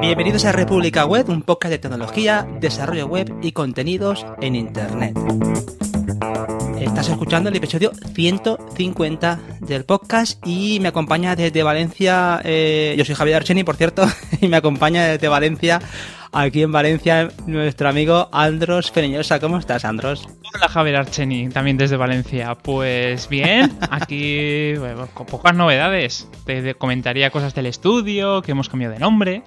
Bienvenidos a República Web, un podcast de tecnología, desarrollo web y contenidos en Internet. Estás escuchando el episodio 150 del podcast y me acompaña desde Valencia, eh, yo soy Javier Archeni, por cierto, y me acompaña desde Valencia, aquí en Valencia, nuestro amigo Andros Peñosa. ¿Cómo estás, Andros? Hola, Javier Archeni, también desde Valencia. Pues bien, aquí bueno, con pocas novedades. Te comentaría cosas del estudio, que hemos cambiado de nombre,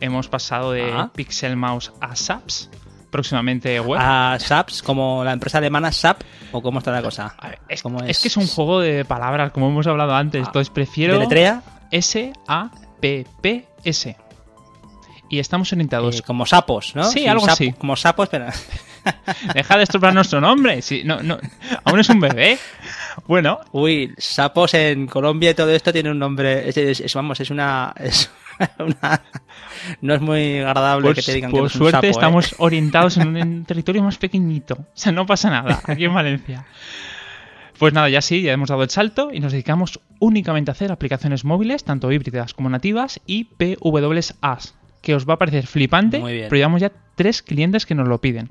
hemos pasado de Ah. Pixel Mouse a SAPS, próximamente web. A SAPS, como la empresa alemana SAP, o cómo está la cosa. A ver, es, ¿Cómo es que es un juego de palabras, como hemos hablado antes, Ah, entonces prefiero ¿Deletrea? S-A-P-P-S. Y estamos orientados. Eh, como sapos, ¿no? Sí, algo sapo- así. Como sapos, pero... Deja de estropar nuestro nombre. Sí, no, no, aún es un bebé. Bueno, Uy, sapos en Colombia y todo esto tiene un nombre... Es, es- es- vamos, es una... Es una no es muy agradable Por, que te digan por que no es un suerte sapo, ¿eh? estamos orientados en un territorio más pequeñito. O sea, no pasa nada aquí en Valencia. Pues nada, ya sí, ya hemos dado el salto y nos dedicamos únicamente a hacer aplicaciones móviles, tanto híbridas como nativas, y PWAs, que os va a parecer flipante, Muy bien. pero llevamos ya tres clientes que nos lo piden.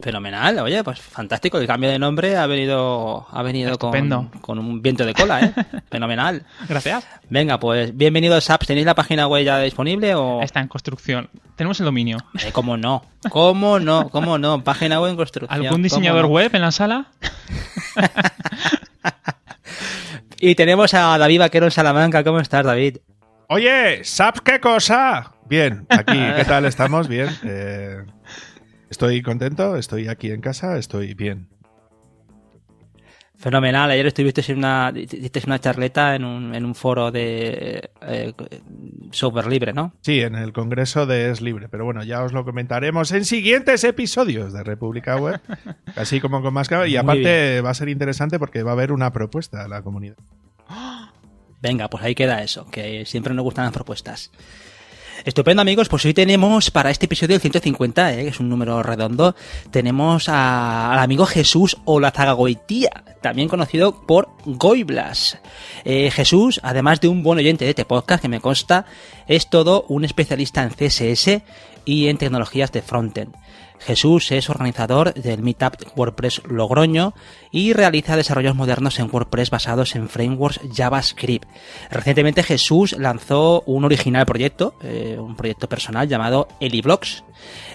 Fenomenal, oye, pues fantástico. El cambio de nombre ha venido, ha venido con, un viento de cola, ¿eh? Fenomenal. Gracias. Venga, pues bienvenidos SAPS. ¿Tenéis la página web ya disponible o...? Está en construcción. Tenemos el dominio. Eh, ¿Cómo no? ¿Cómo no? ¿Cómo no? Página web en construcción. ¿Algún ¿cómo diseñador no? web en la sala? Y tenemos a David Vaquero en Salamanca. ¿Cómo estás, David? Oye, ¿sabes qué cosa? Bien, aquí, ¿qué tal estamos? Bien. eh, estoy contento, estoy aquí en casa, estoy bien. Fenomenal. Ayer estuviste en una, hiciste una charleta en un, en un foro de eh, software libre, ¿no? Sí, en el Congreso de Es Libre, pero bueno, ya os lo comentaremos en siguientes episodios de República Web, así como con más. Y aparte va a ser interesante porque va a haber una propuesta a la comunidad. Venga, pues ahí queda eso, que siempre nos gustan las propuestas. Estupendo amigos, pues hoy tenemos para este episodio el 150, ¿eh? que es un número redondo, tenemos a- al amigo Jesús Olazagagoitía, también conocido por Goiblas. Eh, Jesús, además de un buen oyente de este podcast que me consta, es todo un especialista en CSS y en tecnologías de frontend. Jesús es organizador del Meetup WordPress Logroño y realiza desarrollos modernos en WordPress basados en frameworks JavaScript. Recientemente Jesús lanzó un original proyecto, eh, un proyecto personal llamado Eliblocks.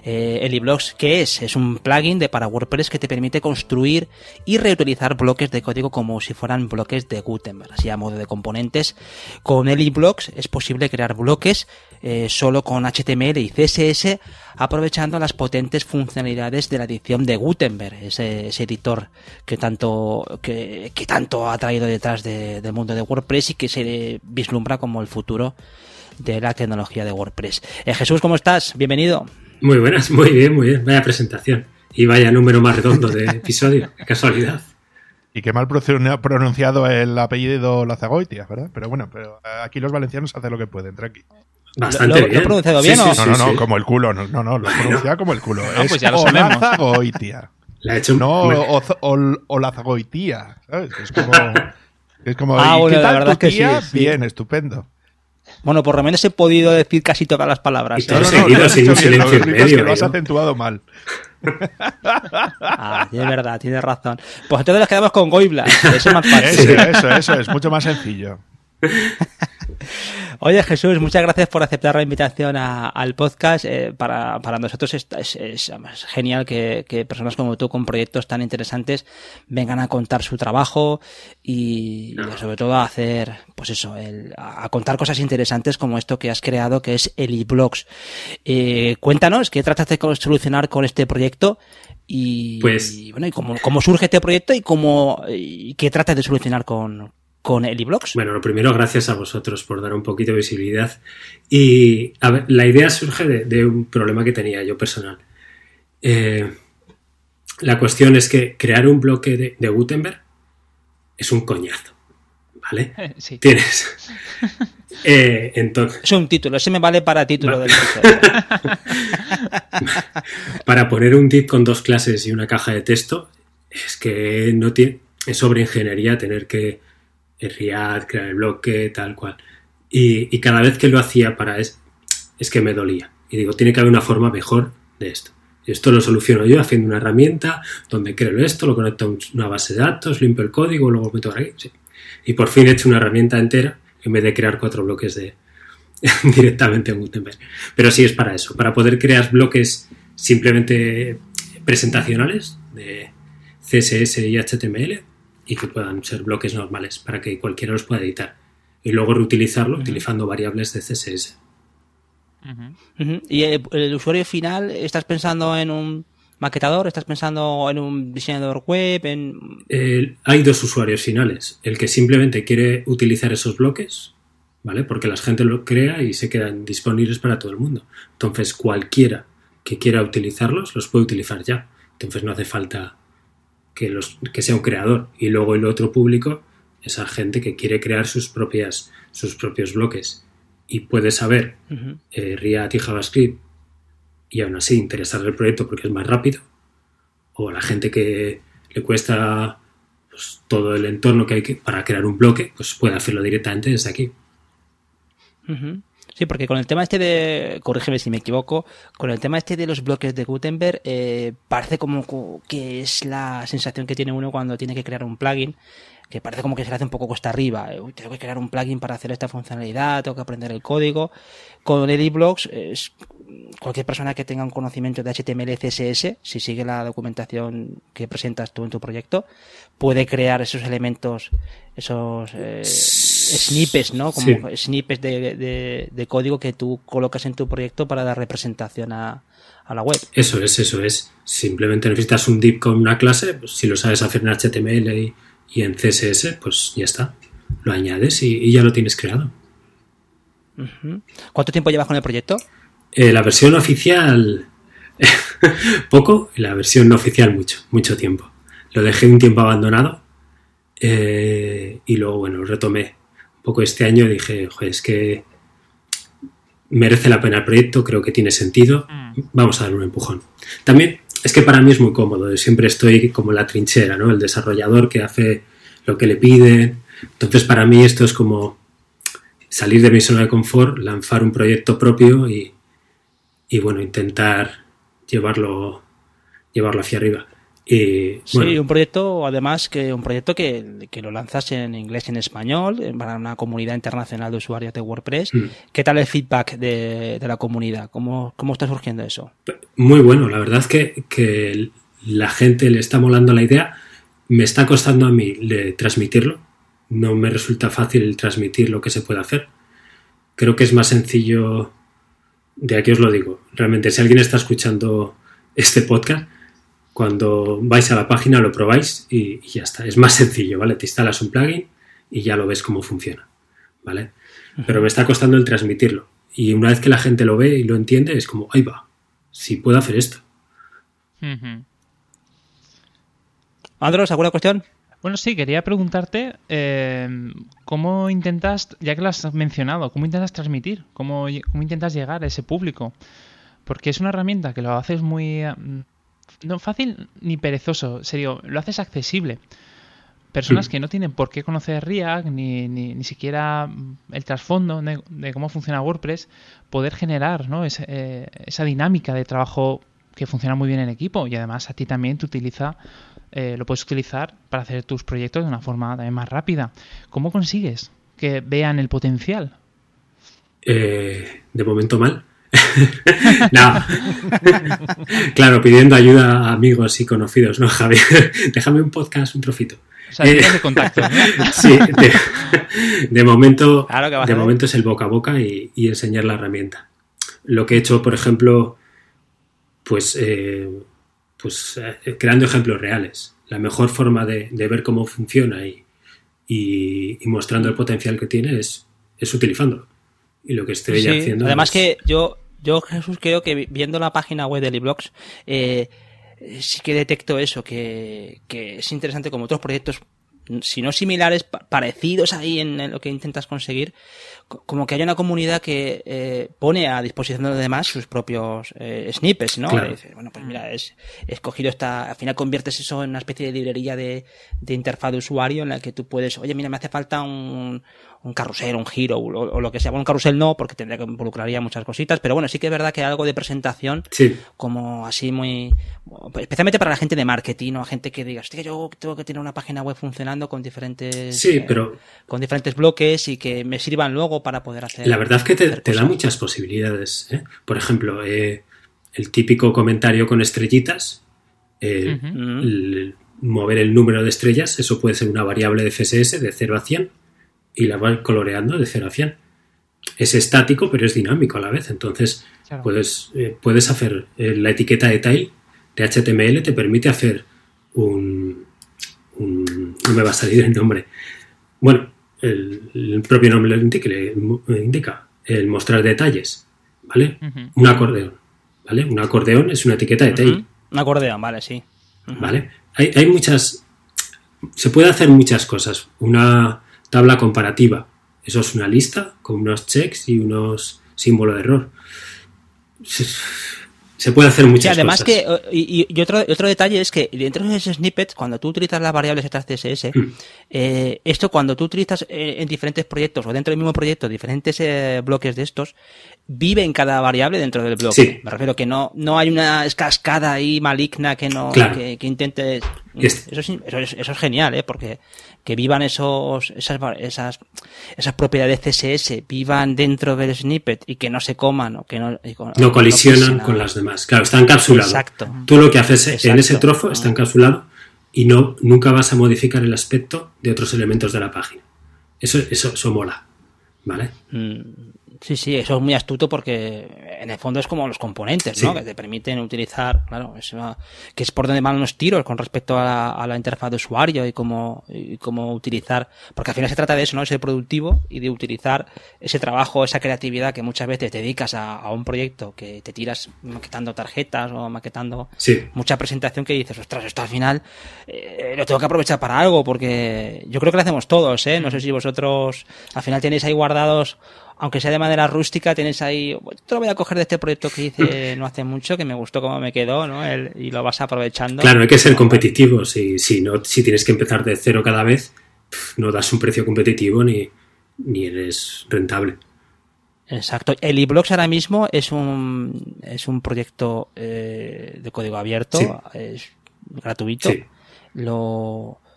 Eh, Eliblocks, ¿qué es? Es un plugin de para WordPress que te permite construir y reutilizar bloques de código como si fueran bloques de Gutenberg, así a modo de componentes. Con Eliblocks es posible crear bloques eh, solo con HTML y CSS aprovechando las potentes funcionalidades de la edición de Gutenberg, ese, ese editor que tanto, que, que tanto ha traído detrás de- del mundo de WordPress y que se vislumbra como el futuro de la tecnología de WordPress. Eh, Jesús, ¿cómo estás? Bienvenido. Muy buenas, muy bien, muy bien. Vaya presentación. Y vaya número más redondo de episodio. Qué casualidad. Y qué mal pronun- pronunciado el apellido Lazagoitia, ¿verdad? Pero bueno, pero aquí los valencianos hacen lo que pueden, tranqui. Bastante ¿Lo- lo he bien. pronunciado bien o? No, no, no, sí. como el culo, no, no, no, lo pronuncia como el culo. No, es pues ya lo sabemos. Olazagoitia. Le ha hecho un- No, me- Oz- Ol- Olazagoitía, ¿sabes? Es como... Es como, Ah, ¿y bueno, qué la tal verdad tu es que sí, tía? sí. Bien, estupendo. Bueno, por lo menos he podido decir casi todas las palabras. Y todo No, no, seguido, lo has sin un bien, silencio en medio, que lo has ¿no? acentuado mal. Ah, es verdad, tienes razón. Pues entonces nos quedamos con Goiblas, eso es más fácil. Eso, eso, eso, es mucho más sencillo. Oye Jesús, muchas gracias por aceptar la invitación a- al podcast. Eh, para, para nosotros es, es- es, además, genial que, que personas como tú con proyectos tan interesantes vengan a contar su trabajo y, y sobre todo a hacer, pues eso, el- a, a contar cosas interesantes como esto que has creado que es el eBlogs. Eh, cuéntanos, ¿qué tratas de solucionar con este proyecto? Y, Pues- y, bueno, y cómo, cómo surge este proyecto y cómo y qué tratas de solucionar con, con el eBlogs. Bueno, lo primero, gracias a vosotros por dar un poquito de visibilidad. Y a ver, la idea surge de, de un problema que tenía yo personal. Eh, la cuestión es que crear un bloque de, de Gutenberg es un coñazo. ¿Vale? Sí. Tienes. Eh, entonces, Es un título, ese me vale para título del para poner un div con dos clases y una caja de texto, es que no tiene. Es sobre ingeniería tener que enriar, crear el bloque, tal cual. Y, cada vez que lo hacía para es, es que me dolía. Y digo, tiene que haber una forma mejor de esto. Y esto lo soluciono yo haciendo una herramienta donde creo esto, lo conecto a una base de datos, limpio el código, luego meto aquí. Y por fin he hecho una herramienta entera en vez de crear cuatro bloques de directamente en Gutenberg. Pero sí es para eso, para poder crear bloques simplemente presentacionales de CSS y HTML y que puedan ser bloques normales para que cualquiera los pueda editar y luego reutilizarlo utilizando variables de CSS. ¿Y el, usuario final, estás pensando en un maquetador? ¿Estás pensando en un diseñador web? En... hay dos usuarios finales. El que simplemente quiere utilizar esos bloques, ¿vale? Porque la gente lo crea y se quedan disponibles para todo el mundo. Entonces, cualquiera que quiera utilizarlos, los puede utilizar ya. Entonces no hace falta que, los, que sea un creador. Y luego el otro público, esa gente que quiere crear sus, propias, sus propios bloques y puede saber eh, React y JavaScript y aún así interesar el proyecto porque es más rápido. O la gente que le cuesta pues, todo el entorno que hay que, para crear un bloque, pues puede hacerlo directamente desde aquí. Sí, porque con el tema este de, corrígeme si me equivoco, con el tema este de los bloques de Gutenberg, eh, parece como que es la sensación que tiene uno cuando tiene que crear un plugin, que parece como que se le hace un poco costa arriba. Eh, tengo que crear un plugin para hacer esta funcionalidad, tengo que aprender el código. Con Ediblocks, es cualquier persona que tenga un conocimiento de HTML y CSS, si sigue la documentación que presentas tú en tu proyecto, puede crear esos elementos, esos eh, snippets, ¿no? Como snippets de, código que tú colocas en tu proyecto para dar representación a, la web. Eso es, eso es. Simplemente necesitas un div con una clase, pues, si lo sabes hacer en HTML y, en CSS, pues ya está. Lo añades y, ya lo tienes creado. ¿Cuánto tiempo llevas con el proyecto? Eh, la versión oficial poco y la versión no oficial mucho, mucho tiempo. Lo dejé un tiempo abandonado eh, y luego, bueno, retomé un poco este año y dije, joder, es que merece la pena el proyecto, creo que tiene sentido, mm. vamos a dar un empujón. También es que para mí es muy cómodo, siempre estoy como la trinchera, ¿no? El desarrollador que hace lo que le piden. Entonces, para mí esto es como salir de mi zona de confort, lanzar un proyecto propio y, y bueno, intentar llevarlo, llevarlo hacia arriba. Y, sí, un proyecto, además, que un proyecto que, lo lanzas en inglés y en español para una comunidad internacional de usuarios de WordPress. Mm. ¿Qué tal el feedback de, la comunidad? ¿Cómo, ¿Cómo, está surgiendo eso? Muy bueno, la verdad es que, que la gente le está molando la idea. Me está costando a mí transmitirlo. No me resulta fácil transmitir lo que se puede hacer. Creo que es más sencillo de aquí os lo digo. Realmente, si alguien está escuchando este podcast, cuando vais a la página lo probáis y, ya está. Es más sencillo, ¿vale? Te instalas un plugin y ya lo ves cómo funciona, ¿vale? Pero me está costando el transmitirlo. Y una vez que la gente lo ve y lo entiende, es como, ahí va, si puedo hacer esto. Andros, ¿alguna cuestión? Bueno, sí, quería preguntarte eh, cómo intentas, ya que lo has mencionado, cómo intentas transmitir, cómo, cómo intentas llegar a ese público. Porque es una herramienta que lo haces muy... No fácil ni perezoso, serio, lo haces accesible. Personas que no tienen por qué conocer React, ni, ni, siquiera el trasfondo de, cómo funciona WordPress, poder generar ¿no? Eh, esa dinámica de trabajo que funciona muy bien en equipo y además a ti también te utiliza eh, lo puedes utilizar para hacer tus proyectos de una forma también más rápida. ¿Cómo consigues que vean el potencial? Eh, de momento mal. no. claro, pidiendo ayuda a amigos y conocidos, ¿no, Javier? Déjame un podcast, un trocito. O sea, de contacto. sí, de, momento, de momento es el boca a boca y, enseñar la herramienta. Lo que he hecho, por ejemplo, pues eh, pues eh, creando ejemplos reales. La mejor forma de, ver cómo funciona y, y, mostrando el potencial que tiene es, es utilizándolo. Y lo que estoy haciendo. Además que yo, yo, Jesús, creo que viendo la página web de Liblox, eh, sí que detecto eso, que, que, es interesante como otros proyectos si no similares, parecidos ahí en, lo que intentas conseguir, como que haya una comunidad que eh, pone a disposición de los demás sus propios eh, snippets, ¿no? bueno, pues mira, es, he escogido esta, al final conviertes eso en una especie de librería de, de interfaz de usuario en la que tú puedes, oye, mira, me hace falta un, un carrusel, un giro o, lo que sea. Bueno, un carrusel no, porque tendría que involucraría muchas cositas, pero bueno, sí que es verdad que algo de presentación, como así muy, especialmente para la gente de marketing o gente que diga, hostia, yo tengo que tener una página web funcionando con diferentes, sí, eh, pero con diferentes bloques y que me sirvan luego para poder hacer. La verdad es que te, da muchas posibilidades. ¿eh? Por ejemplo, eh, el típico comentario con estrellitas, mover el número de estrellas, eso puede ser una variable de CSS de 0 a 100 y la va coloreando de 0 a 100. Es estático, pero es dinámico a la vez. Entonces, puedes, eh, puedes hacer la etiqueta detail de HTML, te permite hacer un, No me va a salir el nombre. Bueno, el, propio nombre lo indica, indica, el mostrar detalles. ¿Vale? Un acordeón. ¿Vale? Un acordeón es una etiqueta de tail. Un acordeón, vale, sí. ¿Vale? Hay, hay muchas. Se puede hacer muchas cosas. Una Tabla comparativa. Eso es una lista con unos checks y unos símbolos de error. Se puede hacer muchas sí, además cosas. que, y, otro, otro detalle es que dentro de ese snippet, cuando tú utilizas las variables estas CSS, mm. eh, esto cuando tú utilizas eh, en diferentes proyectos o dentro del mismo proyecto diferentes eh, bloques de estos, vive en cada variable dentro del bloque. Me refiero que no, no hay una cascada ahí maligna que no que, intente. Eso es, eso, es, genial, ¿eh? porque que vivan esos, esas, esas, esas propiedades CSS, vivan dentro del snippet y que no se coman o que no, no colisionan con las demás. Claro, está encapsulado. Exacto. Tú lo que haces en ese trozo está encapsulado y no, nunca vas a modificar el aspecto de otros elementos de la página. Eso, eso, eso mola. ¿Vale? Mm, Sí, sí, eso es muy astuto porque en el fondo es como los componentes, ¿no? Que te permiten utilizar, claro, eso, que es por donde van los tiros con respecto a la, interfaz de usuario y cómo, y cómo utilizar, porque al final se trata de eso, ¿no? De ser productivo y de utilizar ese trabajo, esa creatividad que muchas veces te dedicas a, un proyecto que te tiras maquetando tarjetas o maquetando mucha presentación que dices, ostras, esto al final eh, lo tengo que aprovechar para algo porque yo creo que lo hacemos todos, ¿eh? No sé si vosotros al final tenéis ahí guardados aunque sea de manera rústica, tenéis ahí, te lo voy a coger de este proyecto que hice no hace mucho, que me gustó cómo me quedó, ¿no? y lo vas aprovechando. Claro, hay que ser competitivo. Si, si, no, si tienes que empezar de cero cada vez, no das un precio competitivo ni, ni eres rentable. Exacto. El eBlocks ahora mismo es un, es un proyecto eh, de código abierto, es gratuito. Lo, eh,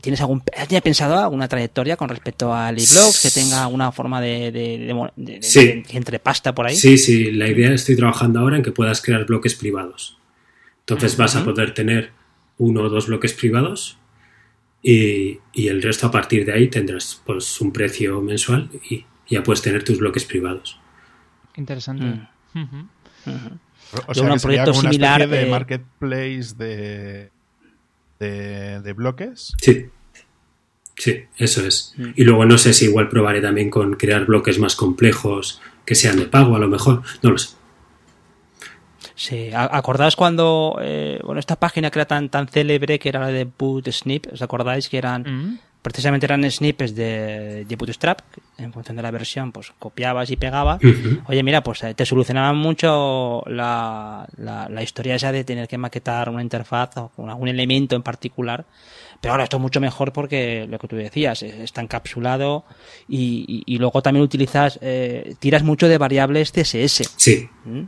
¿Tienes algún, ¿Has pensado alguna trayectoria con respecto al eBlocks que tenga alguna forma de, de, entre pasta por ahí? Sí, sí. La idea estoy trabajando ahora en que puedas crear bloques privados. Entonces vas a poder tener uno o dos bloques privados y, el resto a partir de ahí tendrás pues un precio mensual y ya puedes tener tus bloques privados. Interesante. Mm. O sea, un proyecto similar de marketplace de de, bloques. Sí. Sí, eso es. Mm. Y luego no sé si igual probaré también con crear bloques más complejos que sean de pago, a lo mejor. No lo sé. Sí, ¿acordáis cuando, eh, bueno, esta página que era tan, tan célebre, que era la de Boot Snip, ¿os acordáis que eran, mm. Precisamente eran snippets de, de, Bootstrap, en función de la versión, pues copiabas y pegabas. Oye, mira, pues eh, te solucionaban mucho la, la, historia esa de tener que maquetar una interfaz o con algún elemento en particular. Pero ahora esto es mucho mejor porque lo que tú decías, está encapsulado y, y, luego también utilizas, eh, tiras mucho de variables CSS. Sí. ¿Mm?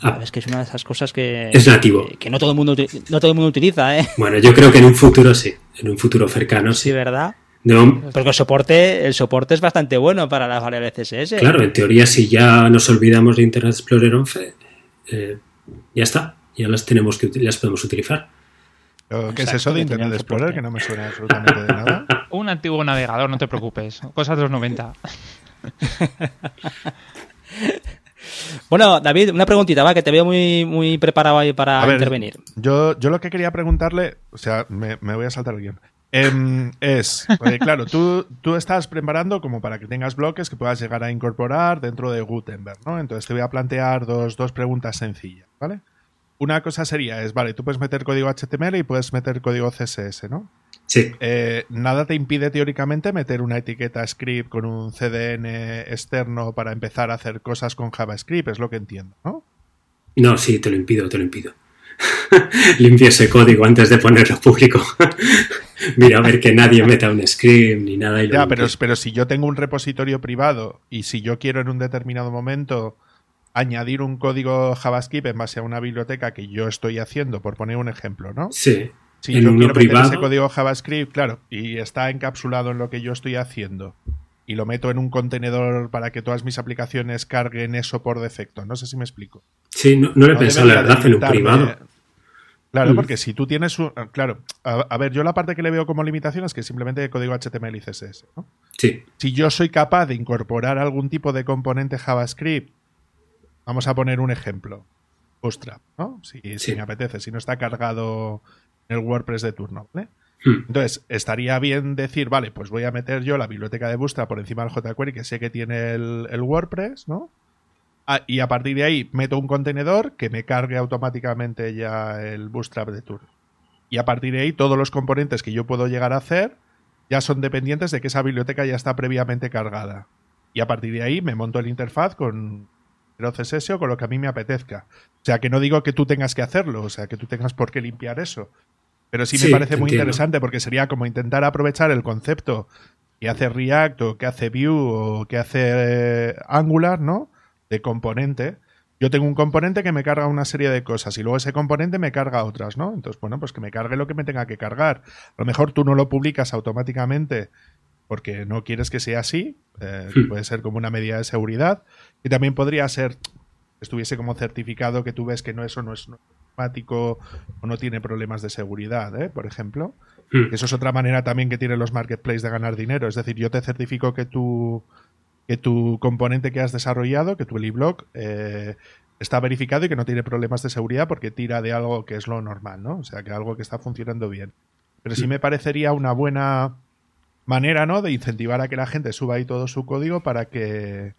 Ah. es que es una de esas cosas que, es nativo. Que, no todo el mundo no todo el mundo utiliza, ¿eh? Bueno, yo creo que en un futuro sí, en un futuro cercano sí. Sí, ¿verdad? No. Porque el soporte, el soporte es bastante bueno para las variables CSS. Claro, en teoría si ya nos olvidamos de Internet Explorer 11, eh, ya está, ya las tenemos que las podemos utilizar. ¿Qué es eso de Internet Explorer? Que no me suena absolutamente de nada. Un antiguo navegador, no te preocupes. Cosas de los 90. Bueno, David, una preguntita, va, que te veo muy, muy preparado ahí para intervenir. Yo, yo lo que quería preguntarle, o sea, me, voy a saltar el guion. Em, es, claro, tú, tú estás preparando como para que tengas bloques que puedas llegar a incorporar dentro de Gutenberg, ¿no? Entonces te voy a plantear dos, dos preguntas sencillas, ¿vale? Una cosa sería, es, vale, tú puedes meter código HTML y puedes meter código CSS, ¿no? Sí. Eh, nada te impide teóricamente meter una etiqueta script con un CDN externo para empezar a hacer cosas con JavaScript, es lo que entiendo, ¿no? No, sí, te lo impido, te lo impido. Limpia ese código antes de ponerlo público. Mira, a ver que nadie meta un script ni nada. Y ya, pero, pero si yo tengo un repositorio privado y si yo quiero en un determinado momento añadir un código JavaScript en base a una biblioteca que yo estoy haciendo, por poner un ejemplo, ¿no? Sí. Si yo quiero meter ese código JavaScript, claro, y está encapsulado en lo que yo estoy haciendo, y lo meto en un contenedor para que todas mis aplicaciones carguen eso por defecto. No sé si me explico. Sí, no, no le he pensado, la verdad, en un privado. Claro, mm. porque si tú tienes un. Claro, a, ver, yo la parte que le veo como limitación es que simplemente código HTML y CSS. ¿no? Sí. Si yo soy capaz de incorporar algún tipo de componente JavaScript, vamos a poner un ejemplo. Bootstrap, ¿no? Si, si me apetece, si no está cargado el WordPress de turno, ¿vale? Hmm. Entonces, estaría bien decir, vale, pues voy a meter yo la biblioteca de Bootstrap por encima del jQuery que sé que tiene el, WordPress, ¿no? Ah, y a partir de ahí meto un contenedor que me cargue automáticamente ya el Bootstrap de turno. Y a partir de ahí todos los componentes que yo puedo llegar a hacer ya son dependientes de que esa biblioteca ya está previamente cargada. Y a partir de ahí me monto el interfaz con el CSS o con lo que a mí me apetezca. O sea, que no digo que tú tengas que hacerlo, o sea, que tú tengas por qué limpiar eso. Pero sí me parece muy interesante porque sería como intentar aprovechar el concepto que hace React o que hace Vue o que hace eh, Angular, ¿no? De componente. Yo tengo un componente que me carga una serie de cosas y luego ese componente me carga otras, ¿no? Entonces, bueno, pues que me cargue lo que me tenga que cargar. A lo mejor tú no lo publicas automáticamente porque no quieres que sea así. Eh, hmm. Puede ser como una medida de seguridad. Y también podría ser estuviese como certificado que tú ves que no eso no es o no tiene problemas de seguridad, ¿eh? por ejemplo. Hmm. Eso es otra manera también que tienen los marketplaces de ganar dinero. Es decir, yo te certifico que tu, que tu componente que has desarrollado, que tu Eliblock, eh, está verificado y que no tiene problemas de seguridad porque tira de algo que es lo normal, ¿no? O sea, que algo que está funcionando bien. Pero sí hmm. me parecería una buena manera, ¿no? De incentivar a que la gente suba ahí todo su código para que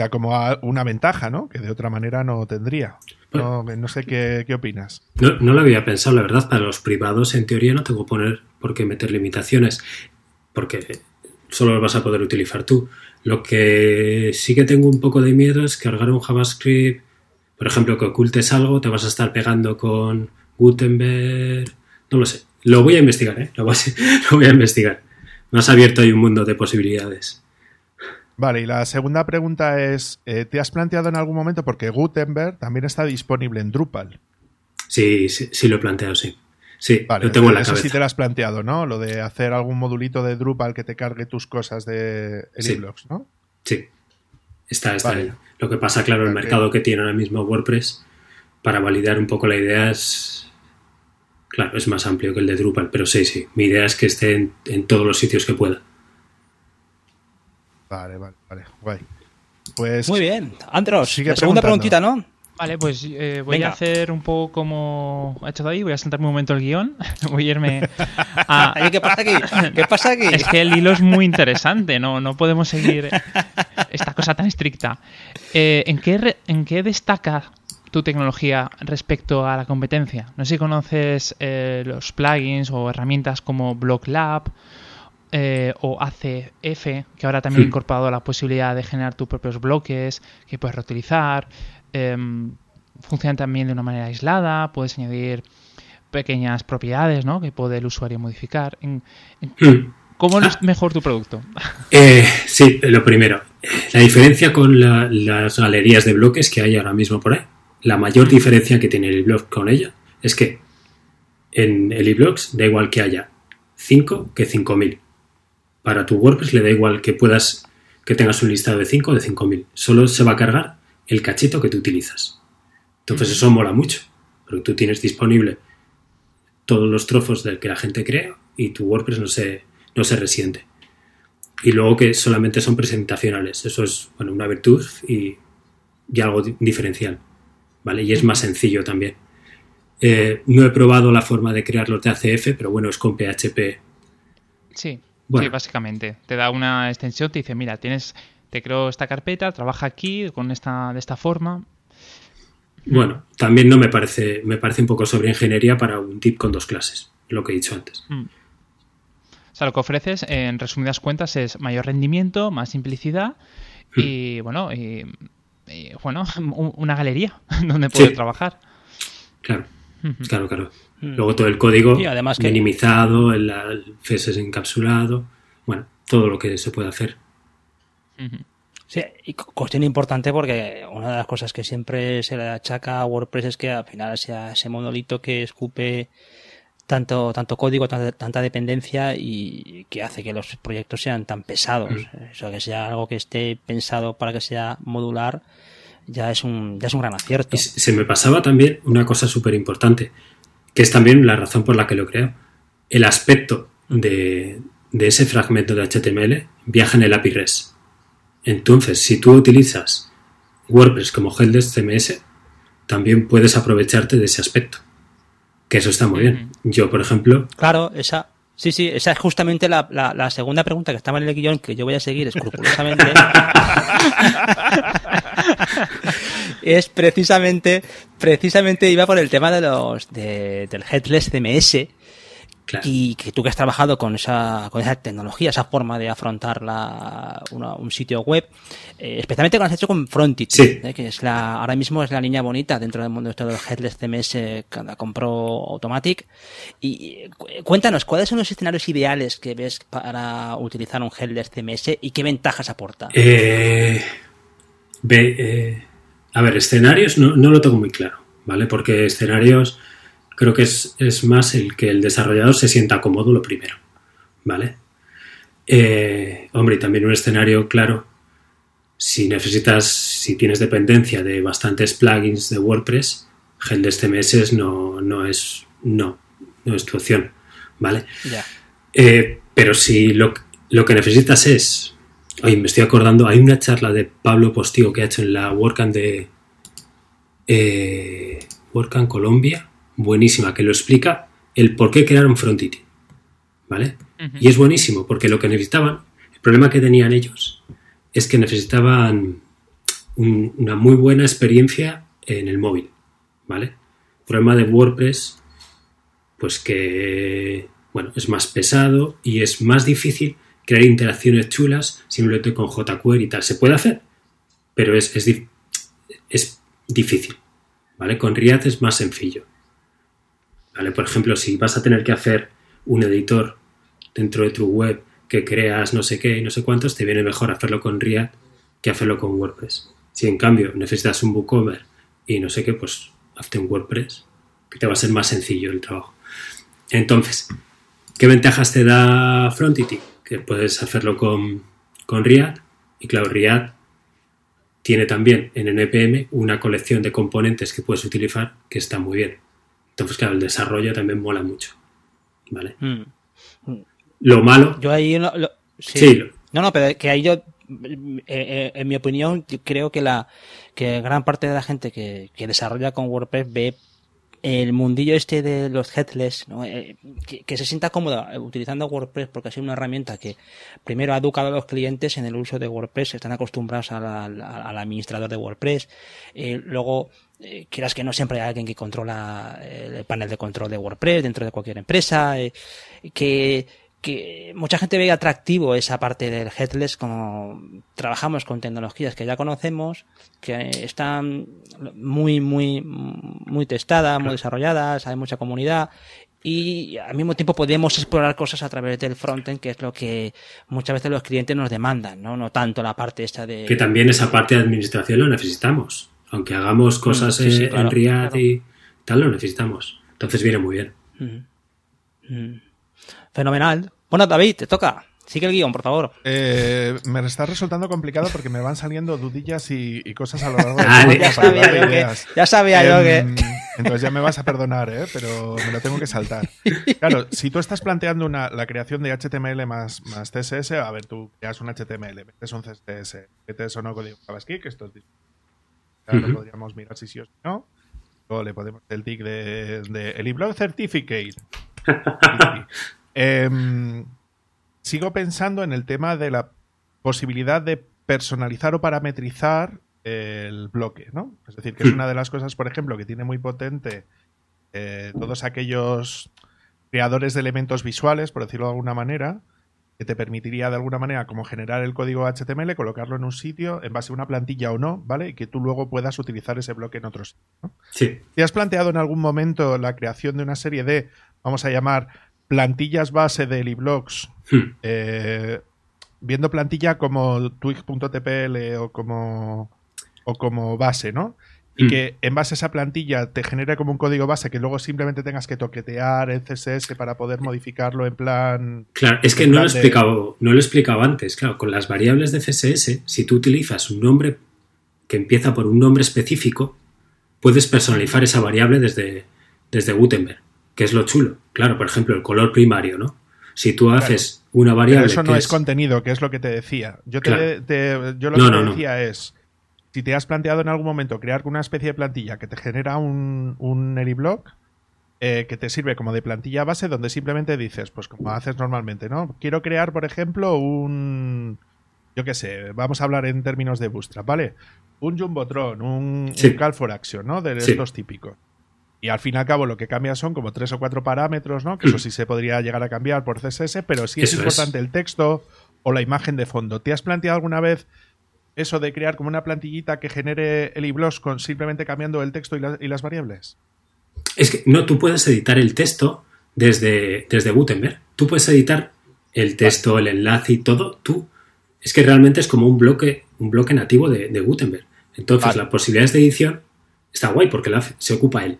sea como una ventaja, ¿no? Que de otra manera no tendría. No, sé qué, opinas. No, no, lo había pensado, la verdad. Para los privados, en teoría, no tengo poner por qué meter limitaciones, porque solo lo vas a poder utilizar tú. Lo que sí que tengo un poco de miedo es cargar un JavaScript, por ejemplo, que ocultes algo, te vas a estar pegando con Gutenberg. No lo sé. Lo voy a investigar, ¿eh? Lo voy a, lo voy a investigar. Me has abierto ahí un mundo de posibilidades. Vale, y la segunda pregunta es, eh, ¿te has planteado en algún momento, porque Gutenberg también está disponible en Drupal? Sí, sí, sí lo he planteado, sí. Sí, lo tengo en la eso sí te lo has planteado, ¿no? Lo de hacer algún modulito de Drupal que te cargue tus cosas de Eliblox, ¿no? Sí, está, está. Lo que pasa, claro, el mercado que tiene ahora mismo WordPress, para validar un poco la idea es... Claro, es más amplio que el de Drupal, pero sí, sí. Mi idea es que esté en todos los sitios que pueda. Vale, vale, vale. Guay. Pues. Muy bien. Andros, segunda preguntita, ¿no? Vale, pues eh, voy a hacer un poco como ha hecho David, voy a sentarme un momento el guion, voy a irme a... ¿Qué pasa aquí? ¿Qué pasa aquí? Es que el hilo es muy interesante, no, no podemos seguir esta cosa tan estricta. Eh, ¿en, qué ¿En qué destaca tu tecnología respecto a la competencia? No sé si conoces eh, los plugins o herramientas como BlockLab eh, o ACF, que ahora también ha incorporado la posibilidad de generar tus propios bloques que puedes reutilizar. Em, funcionan también de una manera aislada, puedes añadir pequeñas propiedades ¿no? que puede el usuario modificar. En, hmm. ¿Cómo es mejor tu producto? Eh, sí, lo primero. La diferencia con las galerías de bloques que hay ahora mismo por ahí, la mayor diferencia que tiene el blog con ella es que en el eBlocks da igual que haya 5 que 5000 para tu WordPress le da igual que puedas que tengas un listado de 5 o de 5000. Solo se va a cargar el cachito que tú utilizas. Entonces eso mola mucho, porque tú tienes disponible todos los trozos del que la gente crea y tu WordPress no se, no se resiente. Y luego que solamente son presentacionales. Eso es bueno, una virtud y, algo diferencial. ¿Vale? Y es más sencillo también. Eh, no he probado la forma de crear los de ACF, pero bueno, es con PHP. Sí. Sí, básicamente. Te da una extensión, te dice, mira, tienes, te creo esta carpeta, trabaja aquí con esta, de esta forma. Bueno, también no me parece, me parece un poco sobre ingeniería para un tip con dos clases, lo que he dicho antes. Mm. sea, lo que ofreces, en resumidas cuentas, es mayor rendimiento, más simplicidad y, bueno, y, y, bueno, un- una galería donde poder Sí. trabajar. Claro, claro, claro. Luego todo el código Y además que- minimizado, el, el CSS encapsulado, bueno, todo lo que se puede hacer. Sí, y cu- cuestión importante porque una de las cosas que siempre se le achaca a WordPress es que al final sea ese monolito que escupe tanto, tanto código, tanta, tanta dependencia y que hace que los proyectos sean tan pesados. Eso que sea algo que esté pensado para que sea modular ya es un, ya es un gran acierto. Y se se me pasaba también una cosa súper importante, que es también la razón por la que lo creo. El aspecto de, de ese fragmento de HTML viaja en el API REST. Entonces, si tú utilizas WordPress como Helpdesk CMS, también puedes aprovecharte de ese aspecto. Que eso está muy bien. Yo, por ejemplo, Claro, esa, sí, sí, esa es justamente la, la, la segunda pregunta que estaba en el guion que yo voy a seguir escrupulosamente. es precisamente, precisamente iba por el tema de los, de- del headless CMS claro, y que tú que has trabajado con esa, con esa tecnología, esa forma de afrontar la, una- un sitio web, eh, especialmente cuando has hecho con Frontity, Sí. eh, que es la, ahora mismo es la línea bonita dentro del mundo de todo el headless CMS que la compró Automatic. Y eh, cu- cuéntanos, ¿cuáles son los escenarios ideales que ves para utilizar un headless CMS y qué ventajas aporta? Eh, eh, a ver, escenarios no, no lo tengo muy claro, ¿vale? Porque escenarios creo que es, es más el que el desarrollador se sienta cómodo lo primero, ¿vale? Eh, hombre, y también un escenario claro, si necesitas, si tienes dependencia de bastantes plugins de WordPress, Helpdesk CMS no, no es, no, no es tu opción, ¿vale? Eh, pero si lo, lo que necesitas es. Oye, me estoy acordando, hay una charla de Pablo Postigo que ha hecho en la WordCamp de. Eh, WordCamp Colombia, buenísima, que lo explica el por qué crearon Frontity. ¿Vale? Y es buenísimo, porque lo que necesitaban, el problema que tenían ellos, es que necesitaban un- una muy buena experiencia en el móvil. ¿Vale? El problema de WordPress pues que bueno, es más pesado y es más difícil crear interacciones chulas simplemente con jQuery y tal. Se puede hacer, pero es, es, es difícil. ¿Vale? Con React es más sencillo. ¿Vale? Por ejemplo, si vas a tener que hacer un editor dentro de tu web que creas no sé qué y no sé cuántos, te viene mejor hacerlo con React que hacerlo con WordPress. Si en cambio necesitas un WooCommerce y no sé qué, pues hazte un WordPress, que te va a ser más sencillo el trabajo. Entonces, ¿qué ventajas te da Frontity? Que puedes hacerlo con, con React y claro, React tiene también en NPM una colección de componentes que puedes utilizar que está muy bien. Entonces, claro, el desarrollo también mola mucho. ¿Vale? Mm. Lo malo, Yo ahí no- lo- sí. Sí, lo- No, no, pero que ahí yo, eh, eh, en mi opinión, yo creo que la que gran parte de la gente que, que desarrolla con WordPress ve el mundillo este de los headless, ¿no? Eh, que, que se sienta cómodo utilizando WordPress porque ha sido una herramienta que primero ha educado a los clientes en el uso de WordPress, están acostumbrados al, al administrador de WordPress, eh, luego eh, quieras que no siempre hay alguien que controla eh, el panel de control de WordPress dentro de cualquier empresa, eh, que, que mucha gente ve atractivo esa parte del headless como trabajamos con tecnologías que ya conocemos, que están muy, muy, muy testadas, muy desarrolladas, hay mucha comunidad y al mismo tiempo podemos explorar cosas a través del frontend, que es lo que muchas veces los clientes nos demandan, ¿no? No tanto la parte esta de... que también esa parte de administración lo necesitamos. Aunque hagamos cosas sí, sí, en, claro, en React claro. y tal, lo necesitamos. Entonces viene muy bien. Mm. Mm. Fenomenal. Bueno, David, te toca. Sigue el guion, por favor. Eh, me está resultando complicado porque me van saliendo dudillas y, y cosas a lo largo de Vale. tiempo Ya sabía yo que, ideas. ya sabía yo que... Entonces ya me vas a perdonar, ¿eh? pero me lo tengo que saltar. Claro, si tú estás planteando una, la creación de HTML más, más CSS, a ver, tú creas un HTML, metes un CSS, metes o no código JavaScript, que esto es Ujú. podríamos mirar si sí o si no. Luego le podemos el tick de, de el eBlog Certificate. Em, sigo pensando en el tema de la posibilidad de personalizar o parametrizar el bloque, ¿no? Es decir, que es una de las cosas, por ejemplo, que tiene muy potente eh, todos aquellos creadores de elementos visuales, por decirlo de alguna manera, que te permitiría de alguna manera como generar el código HTML, colocarlo en un sitio en base a una plantilla o no, ¿vale? Y que tú luego puedas utilizar ese bloque en otros. ¿no? Sí. ¿Te has planteado en algún momento la creación de una serie de, vamos a llamar, plantillas base de liblogs, Hmm. eh, viendo plantilla como twig.tpl o como, o como base, ¿no? Y Hmm. que en base a esa plantilla te genere como un código base que luego simplemente tengas que toquetear el CSS para poder modificarlo en plan... Claro, es que en no lo, he de- explicado, no lo he explicado antes. Claro, con las variables de CSS, si tú utilizas un nombre que empieza por un nombre específico, puedes personalizar esa variable desde, desde Gutenberg, que es lo chulo. Claro, por ejemplo, el color primario, ¿no? Si tú haces una Pero variable eso no que es contenido, que es lo que te decía. Yo, te, Claro. te- yo lo No, que no, te no. decía es, si te has planteado en algún momento crear una especie de plantilla que te genera un, un Eriblock, eh, que te sirve como de plantilla base, donde simplemente dices, pues como haces normalmente, ¿no? Quiero crear, por ejemplo, un... Yo qué sé, vamos a hablar en términos de Bootstrap, ¿vale? Un Jumbotron, un, Sí. un Call for Action, ¿no? De Sí. estos típicos. Y al fin y al cabo lo que cambia son como tres o cuatro parámetros, ¿no? Que eso sí se podría llegar a cambiar por CSS, pero sí Mm. Es. importante el texto o la imagen de fondo. ¿Te has planteado alguna vez eso de crear como una plantillita que genere el iBlogs con simplemente cambiando el texto y, la- y las variables? Es que no, tú puedes editar el texto desde, desde Gutenberg. Tú puedes editar el texto, el enlace y todo. Tú. Es que realmente es como un bloque, un bloque nativo de, de Gutenberg. Entonces, Vale. las posibilidades de edición está guay porque la se ocupa él.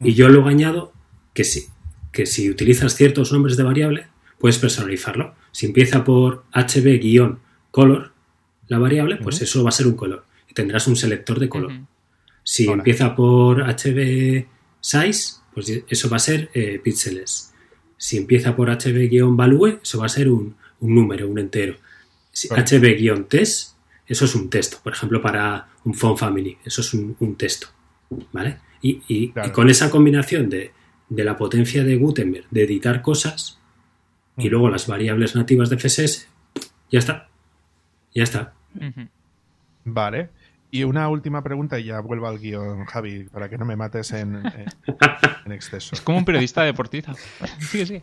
Y yo luego añado que si, que si utilizas ciertos nombres de variable, puedes personalizarlo. Si empieza por hb-color, la variable, pues eso va a ser un color. Y tendrás un selector de color. Si Hola. empieza por HB size, pues eso va a ser eh, píxeles. Si empieza por HB-value, eso va a ser un, un número, un entero. Si Correcto. HB-test, eso es un texto. Por ejemplo, para un font family, eso es un, un texto. ¿Vale? Y, y- Claro. y con esa combinación de, de la potencia de Gutenberg, de editar cosas, y luego las variables nativas de CSS, ya está. Ya está. Vale. Y una última pregunta y ya vuelvo al guion, Javi, para que no me mates en, en- en exceso. Es como un periodista deportista. Sí, sí.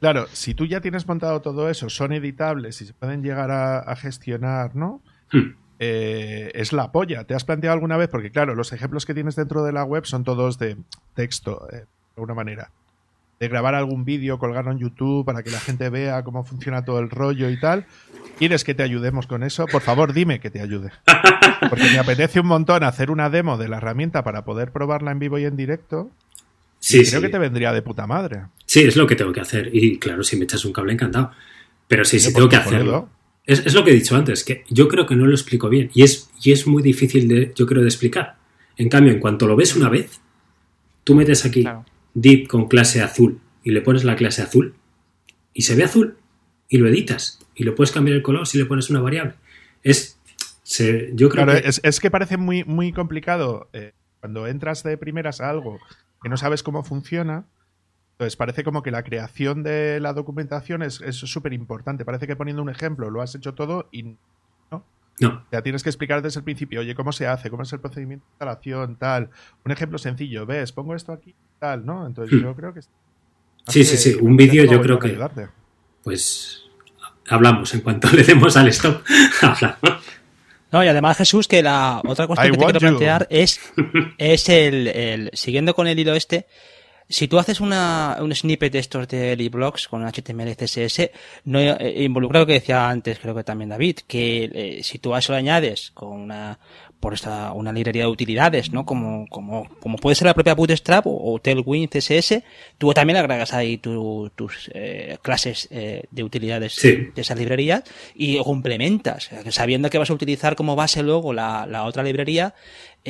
Claro, si tú ya tienes montado todo eso, son editables y se pueden llegar a, a gestionar, ¿no? Hmm. Eh, es la polla. ¿Te has planteado alguna vez? Porque claro, los ejemplos que tienes dentro de la web son todos de texto, eh, de alguna manera. De grabar algún vídeo, colgarlo en YouTube para que la gente vea cómo funciona todo el rollo y tal. ¿Quieres que te ayudemos con eso? Por favor, dime que te ayude. Porque me apetece un montón hacer una demo de la herramienta para poder probarla en vivo y en directo. Sí, Creo sí. que te vendría de puta madre. Sí, es lo que tengo que hacer. Y claro, si me echas un cable, encantado. Pero sí, sí, tengo que hacerlo. Es, es lo que he dicho antes, que yo creo que no lo explico bien. Y es, y es muy difícil de, yo creo, de explicar. En cambio, en cuanto lo ves una vez, tú metes aquí Claro. Div con clase azul y le pones la clase azul y se ve azul y lo editas y lo puedes cambiar el color si le pones una variable. Es, se, yo creo Claro, que es, es que parece muy, muy complicado eh, cuando entras de primeras a algo que no sabes cómo funciona. Entonces parece como que la creación de la documentación es es súper importante. Parece que poniendo un ejemplo lo has hecho todo y no. Ya tienes que explicar desde el principio, oye, cómo se hace, cómo es el procedimiento de instalación, tal. Un ejemplo sencillo, ves, pongo esto aquí, tal, ¿no? Entonces Hmm. yo creo que... Sí, sí, sí, un vídeo yo creo que- Ayudarte. Pues hablamos en cuanto le demos al stop. hablamos. No, y además, Jesús, que la otra I cuestión que te quiero you. plantear es, es el, el- siguiendo con el hilo este, si tú haces una, un snippet de estos de liblogs con HTML y CSS, no eh, involucra lo que decía antes, creo que también David, que eh, si tú a eso le añades con una, por esta, una librería de utilidades, ¿no? Como, como, como puede ser la propia Bootstrap o, o Tailwind CSS, tú también agregas ahí tu- tus eh, clases eh, de utilidades Sí. de esas librerías y complementas, sabiendo que vas a utilizar como base luego la, la otra librería,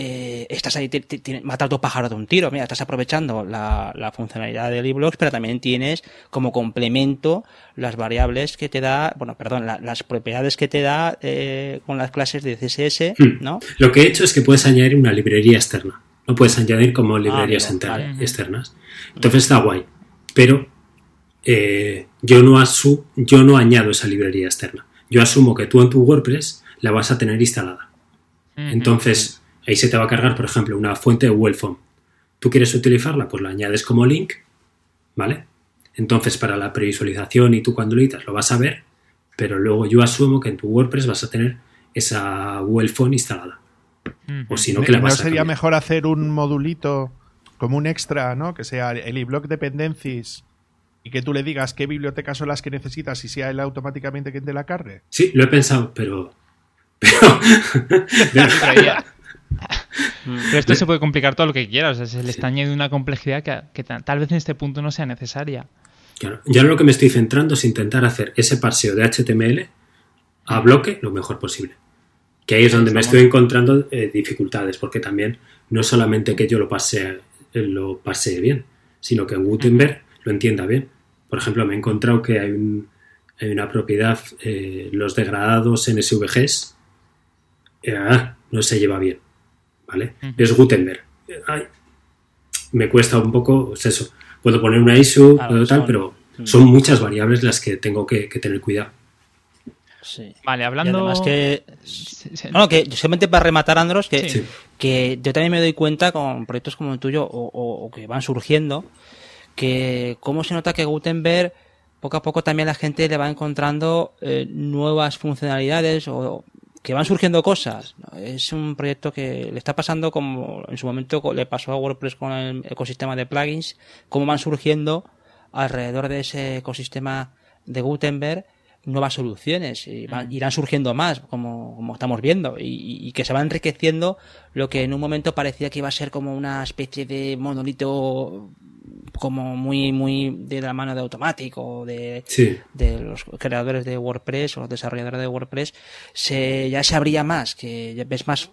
eh, estás ahí, te, te- te- matas dos pájaros de un tiro, mira, estás aprovechando la, la funcionalidad de liblogs, pero también tienes como complemento las variables que te da, bueno, perdón, la- las propiedades que te da eh, con las clases de CSS, Hmm. ¿no? Lo que he hecho es que puedes añadir una librería externa. No puedes añadir como librerías amigo, enter- vale. externas. Entonces está guay. Pero eh, yo, no asu yo no añado esa librería externa. Yo asumo que tú en tu WordPress la vas a tener instalada. Entonces ahí se te va a cargar, por ejemplo, una fuente de Wellform. ¿Tú quieres utilizarla? Pues la añades como link ¿vale? Entonces, para la previsualización y tú cuando lo editas lo vas a ver, pero luego yo asumo que en tu WordPress vas a tener esa Google instalada. O si no, que la ¿No vas a sería mejor hacer un modulito como un extra, ¿no? Que sea el iBlock dependencies y que tú le digas qué bibliotecas son las que necesitas y sea él automáticamente quien te la cargue. Sí, lo he pensado, pero... Pero... Pero esto se puede complicar todo lo que quieras. o sea, se le está añadiendo una complejidad que, que ta- tal vez en este punto no sea necesaria. Claro, yo ahora lo que me estoy centrando es intentar hacer ese parseo de HTML a bloque lo mejor posible. Que ahí es donde me estoy encontrando eh, dificultades, porque también no es solamente que yo lo pase, lo pase bien, sino que en Gutenberg lo entienda bien. Por ejemplo, me he encontrado que hay, un- hay una propiedad, eh, los degradados en SVGs, eh, ah, no se lleva bien. ¿Vale? Es Gutenberg. Ay, me cuesta un poco, pues eso. Puedo poner una ISO, Claro, puedo tal, son- pero son muchas variables las que tengo que, que tener cuidado. Sí. Vale, hablando. además que... Bueno, que solamente para rematar, Andros, que, Sí. que yo también me doy cuenta con proyectos como el tuyo o, o- o que van surgiendo, que cómo se nota que Gutenberg poco a poco también la gente le va encontrando eh, nuevas funcionalidades o que van surgiendo cosas. Es un proyecto que le está pasando como en su momento le pasó a WordPress con el ecosistema de plugins, cómo van surgiendo alrededor de ese ecosistema de Gutenberg nuevas soluciones y van- irán surgiendo más como, como estamos viendo y- y que se va enriqueciendo lo que en un momento parecía que iba a ser como una especie de monolito como muy muy de la mano de automático de, Sí, de los creadores de WordPress o los desarrolladores de WordPress se ya se abría más que ya ves más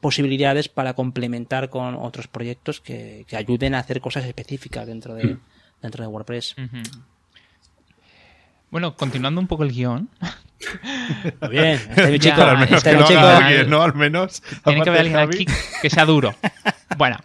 posibilidades para complementar con otros proyectos que, que ayuden a hacer cosas específicas dentro de Mm. dentro de WordPress. Bueno, continuando un poco el guion, Muy bien este mi Ya, al menos este que haga alguien, ¿no? Al menos. tiene que haber alguien aquí que sea duro. Bueno,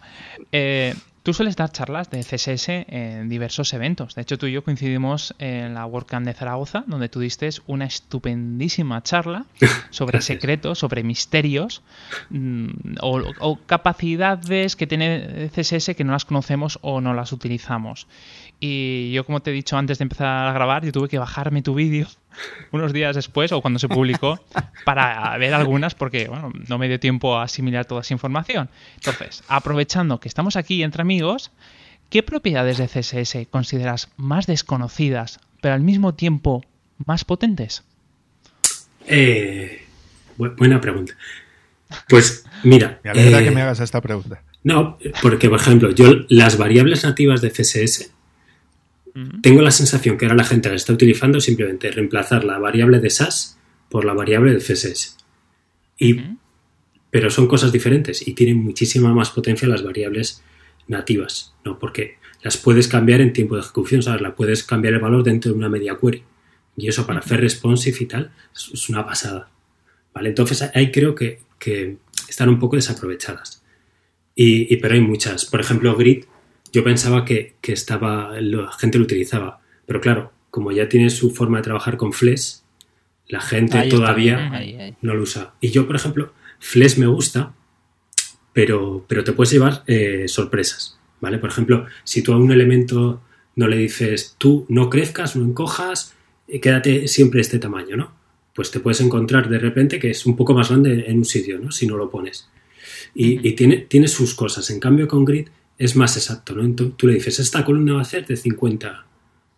eh, tú sueles dar charlas de CSS en diversos eventos. De hecho, tú y yo coincidimos en la WordCamp de Zaragoza, donde tú diste una estupendísima charla sobre Gracias. secretos, sobre misterios mm, o, o capacidades que tiene CSS que no las conocemos o no las utilizamos. Y yo, como te he dicho antes de empezar a grabar, yo tuve que bajarme tu vídeo unos días después o cuando se publicó para ver algunas porque bueno, no me dio tiempo a asimilar toda esa información. Entonces, aprovechando que estamos aquí entre amigos, ¿qué propiedades de CSS consideras más desconocidas pero al mismo tiempo más potentes? Eh, bu- buena pregunta. Pues mira, Me alegra eh, que me hagas esta pregunta. no, porque por ejemplo, yo las variables nativas de CSS Tengo la sensación que ahora la gente las está utilizando simplemente reemplazar la variable de SAS por la variable de CSS. Y. Pero son cosas diferentes y tienen muchísima más potencia las variables nativas, ¿no? Porque las puedes cambiar en tiempo de ejecución, ¿sabes? La puedes cambiar el valor dentro de una media query. Y eso para hacer responsive y tal es es una pasada. ¿Vale? Entonces ahí creo que, que están un poco desaprovechadas. Y, y- pero hay muchas. Por ejemplo, Grid, yo pensaba que, que estaba, la gente lo utilizaba. Pero claro, como ya tiene su forma de trabajar con Flex, la gente Ahí está, todavía ahí, ahí. no lo usa. Y yo, por ejemplo, Flex me gusta, pero, pero te puedes llevar eh, sorpresas, ¿vale? Por ejemplo, si tú a un elemento no le dices, tú no crezcas, no encojas, eh, quédate siempre este tamaño, ¿no? Pues te puedes encontrar de repente que es un poco más grande en un sitio, ¿no? Si no lo pones. Y, y tiene, tiene sus cosas. En cambio, con Grid es más exacto, ¿no? Entonces, tú le dices, esta columna va a ser de 50,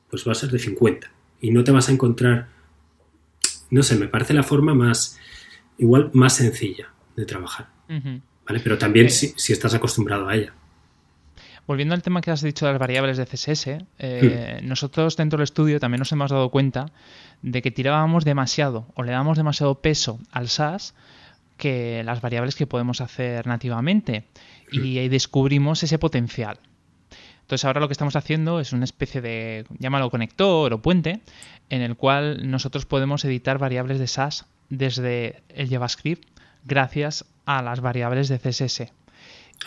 pues va a ser de 50. Y no te vas a encontrar, no sé, me parece la forma más, igual, más sencilla de trabajar. ¿vale? Pero también si, si estás acostumbrado a ella. Volviendo al tema que has dicho de las variables de CSS, eh, nosotros dentro del estudio también nos hemos dado cuenta de que tirábamos demasiado o le damos demasiado peso al SAS que las variables que podemos hacer nativamente y ahí descubrimos ese potencial. Entonces ahora lo que estamos haciendo es una especie de, llámalo conector o puente, en el cual nosotros podemos editar variables de SAS desde el JavaScript gracias a las variables de CSS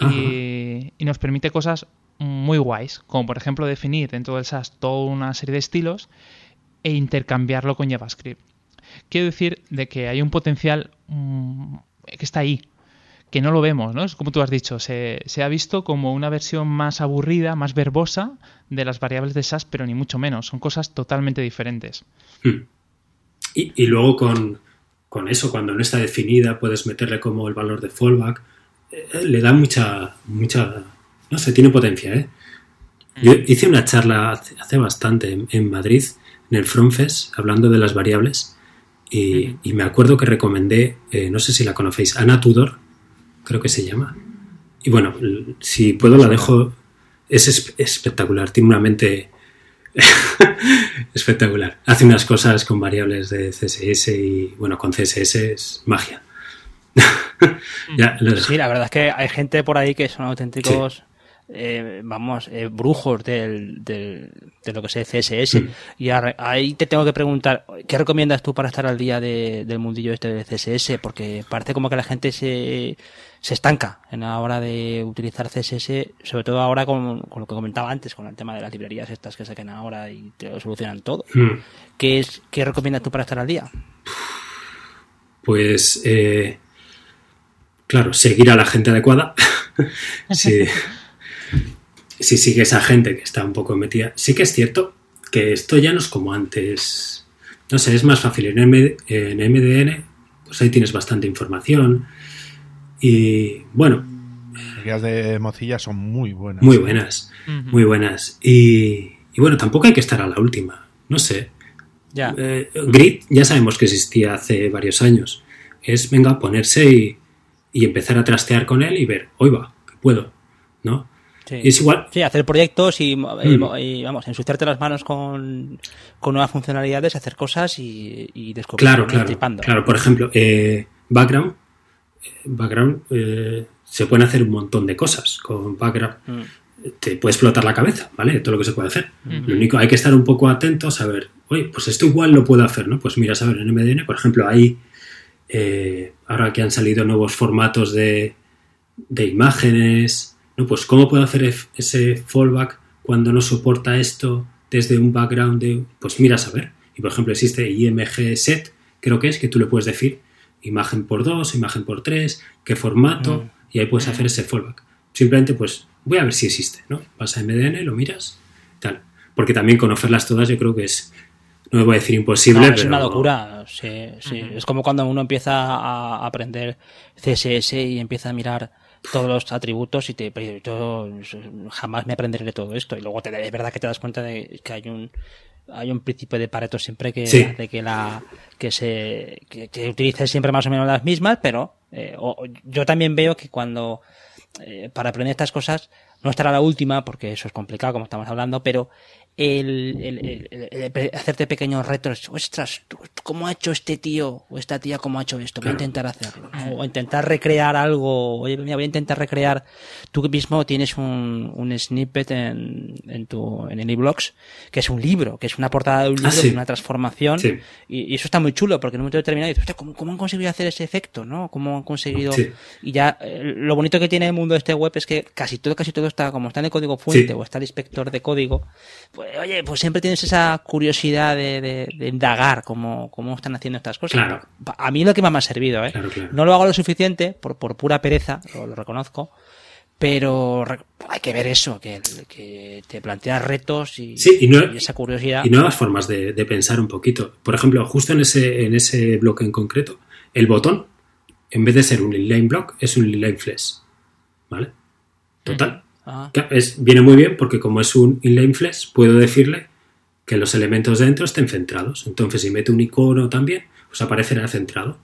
y, y nos permite cosas muy guays, como por ejemplo definir dentro del SAS toda una serie de estilos e intercambiarlo con JavaScript. Quiero decir de que hay un potencial mm, que está ahí, que no lo vemos, ¿no? Es como tú has dicho, se, se, ha visto como una versión más aburrida, más verbosa de las variables de SAS, pero ni mucho menos. Son cosas totalmente diferentes. Hmm. Y, y, luego con, con, eso, cuando no está definida, puedes meterle como el valor de fallback. Eh, le da mucha, mucha, no sé, tiene potencia, ¿eh? Yo hice una charla hace, hace bastante en, en, Madrid, en el FromFest, hablando de las variables. Y, y me acuerdo que recomendé, eh, no sé si la conocéis, Ana Tudor, creo que se llama. Y bueno, si puedo la dejo. Es es espectacular, tiene una mente espectacular. Hace unas cosas con variables de CSS y bueno, con CSS es magia. ya, sí, la verdad es que hay gente por ahí que son auténticos... Sí. Eh, vamos, eh, brujos del, del, de lo que es CSS. Mm. Y ahí te tengo que preguntar, ¿qué recomiendas tú para estar al día de, del mundillo este de CSS? Porque parece como que la gente se, se estanca en la hora de utilizar CSS, sobre todo ahora con, con, lo que comentaba antes, con el tema de las librerías estas que saquen ahora y te lo solucionan todo. Mm. ¿Qué, es, ¿Qué recomiendas tú para estar al día? Pues, eh, claro, seguir a la gente adecuada. sí. si sigues a gente que está un poco metida. Sí que es cierto que esto ya no es como antes. No sé, es más fácil. En MDN, pues ahí tienes bastante información. Y bueno. Las guías de Mozilla son muy buenas. Muy buenas, uh -huh. muy buenas. Y, y, bueno, tampoco hay que estar a la última. No sé. Ya. Eh, Grid ya sabemos que existía hace varios años. Es, venga, ponerse y, y empezar a trastear con él y ver, hoy va, que puedo, ¿no? Sí. Es igual. Sí, hacer proyectos y, mm. y, y, vamos, ensuciarte las manos con, con nuevas funcionalidades, hacer cosas y, y descubrir. Claro, claro. Tripando. Claro, por ejemplo, eh, background. Background eh, se pueden hacer un montón de cosas con background. Mm. Te puede explotar la cabeza, ¿vale? Todo lo que se puede hacer. Mm -hmm. Lo único, hay que estar un poco atento a saber, oye, pues esto igual lo puedo hacer, ¿no? Pues mira, a ver, en MDN, por ejemplo, hay, eh, ahora que han salido nuevos formatos de, de imágenes, no, pues ¿cómo puedo hacer ese fallback cuando no soporta esto desde un background de... Pues mira a saber. Y por ejemplo existe IMG set, creo que es, que tú le puedes decir imagen por 2, imagen por 3, qué formato, mm. y ahí puedes hacer ese fallback. Simplemente pues voy a ver si existe, ¿no? Vas a MDN, lo miras, tal. Porque también conocerlas todas yo creo que es... No me voy a decir imposible, no, es una locura, sí, sí. Es como cuando uno empieza a aprender CSS y empieza a mirar todos los atributos y te yo jamás me aprenderé todo esto y luego te, es verdad que te das cuenta de que hay un hay un principio de Pareto siempre que sí. de que la que se que, que utilices siempre más o menos las mismas pero eh, o, yo también veo que cuando eh, para aprender estas cosas no estará la última porque eso es complicado como estamos hablando pero el, el, el, el, hacerte pequeños retos, ostras, ¿cómo ha hecho este tío o esta tía cómo ha hecho esto? Voy a intentar hacerlo. O intentar recrear algo, oye, mira, voy a intentar recrear, tú mismo tienes un, un snippet en, en tu, en Anyblogs, que es un libro, que es una portada de un libro, ah, sí. una transformación, sí. y, y, eso está muy chulo, porque en un momento determinado dices, ¿cómo, ¿cómo, han conseguido hacer ese efecto? ¿no? ¿Cómo han conseguido? Sí. Y ya, eh, lo bonito que tiene el mundo de este web es que casi todo, casi todo está, como está en el código fuente o está el inspector de código, pues oye, pues siempre tienes esa curiosidad de, de, de indagar cómo, cómo, están haciendo estas cosas. Claro. A mí lo que más me ha servido, ¿eh? Claro, claro. No lo hago lo suficiente, por, por pura pereza, lo, lo reconozco, pero hay que ver eso, que, que te planteas retos y, sí, y, no, y, esa curiosidad. Y nuevas formas de, de, pensar un poquito. Por ejemplo, justo en ese, en ese bloque en concreto, el botón, en vez de ser un inline block, es un inline flash. ¿Vale? Total. Ah. Es, viene muy bien porque como es un inline flash, puedo decirle que los elementos dentro estén centrados. Entonces, si meto un icono también, pues aparecerá centrado.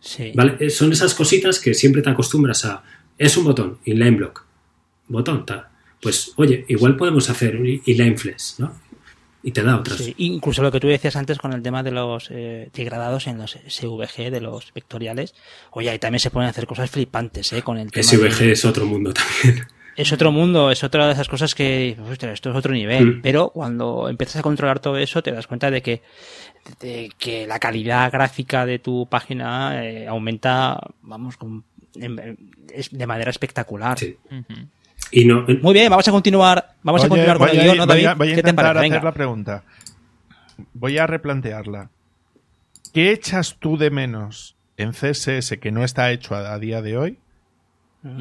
Sí. ¿Vale? Eh, son esas cositas que siempre te acostumbras a. Es un botón, inline block. Botón, tal. Pues, oye, igual podemos hacer un inline flash, ¿no? Y te da otras. Sí, incluso lo que tú decías antes con el tema de los eh, degradados en los SVG, de los vectoriales. Oye, ahí también se pueden hacer cosas flipantes, ¿eh? Con el tema SVG de... es otro mundo también es otro mundo, es otra de esas cosas que, ostras, esto es otro nivel. Mm. Pero cuando empiezas a controlar todo eso, te das cuenta de que, de que la calidad gráfica de tu página eh, aumenta, vamos, con, en, de manera espectacular. Sí. Uh -huh. Y no, Muy bien, vamos a continuar, vamos Oye, a continuar con voy el guion, ¿no, David? Voy a, voy a ¿Qué intentar hacer la pregunta. Voy a replantearla. ¿Qué echas tú de menos en CSS que no está hecho a, a día de hoy?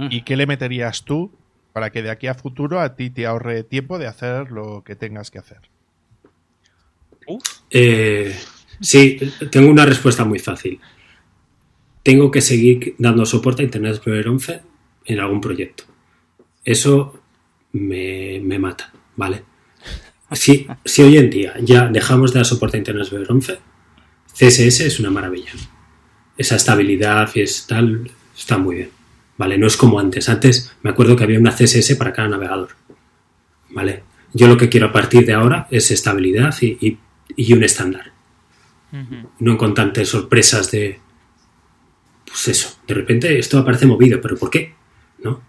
¿Y qué le meterías tú para que de aquí a futuro a ti te ahorre tiempo de hacer lo que tengas que hacer? Eh, sí, tengo una respuesta muy fácil. Tengo que seguir dando soporte a Internet Explorer 11 en algún proyecto. Eso me, me mata, ¿vale? Si, si, hoy en día ya dejamos de dar soporte a Internet Explorer 11, CSS es una maravilla. Esa estabilidad y es tal, está muy bien. ¿Vale? No es como antes. Antes me acuerdo que había una CSS para cada navegador. ¿Vale? Yo lo que quiero a partir de ahora es estabilidad y, y, un estándar. No con tantas sorpresas de. Pues eso, de repente esto aparece movido, pero ¿por qué? ¿No?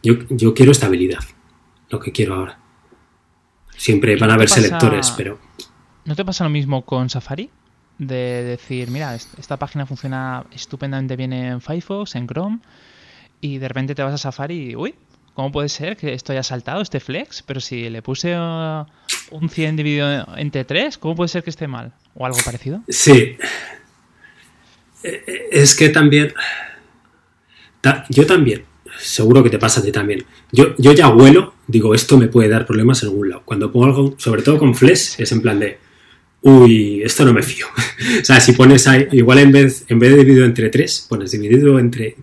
Yo, yo quiero estabilidad. Lo que quiero ahora. Siempre van a haber selectores, pero. ¿No te pasa lo mismo con Safari? De decir, mira, esta página funciona estupendamente bien en Firefox, en Chrome, y de repente te vas a Safari y, uy, ¿cómo puede ser que esto haya saltado, este flex? Pero si le puse uh, un 100 dividido entre 3, ¿cómo puede ser que esté mal? ¿O algo parecido? Sí. Eh, eh, es que también... Yo también. Seguro que te pasa a ti también. Yo, yo ya huelo, digo, esto me puede dar problemas en algún lado. Cuando pongo algo, sobre todo con flex, es en plan de, uy, esto no me fío. o sea, si pones ahí, igual en vez, en vez de dividido entre 3, pones dividido entre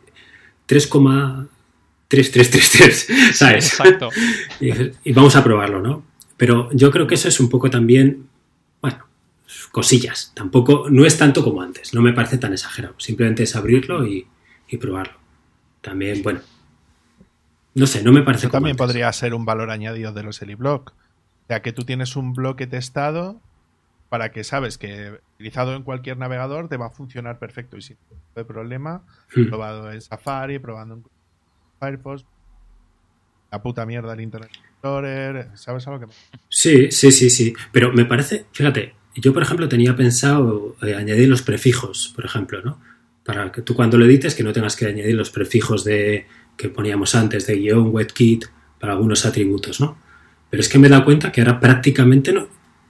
3,3333, ¿sabes? Exacto. y, vamos a probarlo, ¿no? Pero yo creo que eso es un poco también, bueno, cosillas. Tampoco, no es tanto como antes, no me parece tan exagerado. Simplemente es abrirlo y, probarlo. También, bueno, no sé, no me parece Eso también podría ser un valor añadido de los Eliblock. Ya que tú tienes un bloque testado para que sabes que utilizado en cualquier navegador te va a funcionar perfecto y sin problema, hmm. probado en Safari, probando en Firefox, la puta mierda del Internet Explorer, ¿sabes algo que Sí, sí, sí, sí, pero me parece, fíjate, yo por ejemplo tenía pensado eh, añadir los prefijos, por ejemplo, ¿no? Para que tú cuando lo edites que no tengas que añadir los prefijos de que poníamos antes de guion, WetKit, para algunos atributos, ¿no? Pero es que me he dado cuenta que ahora prácticamente no,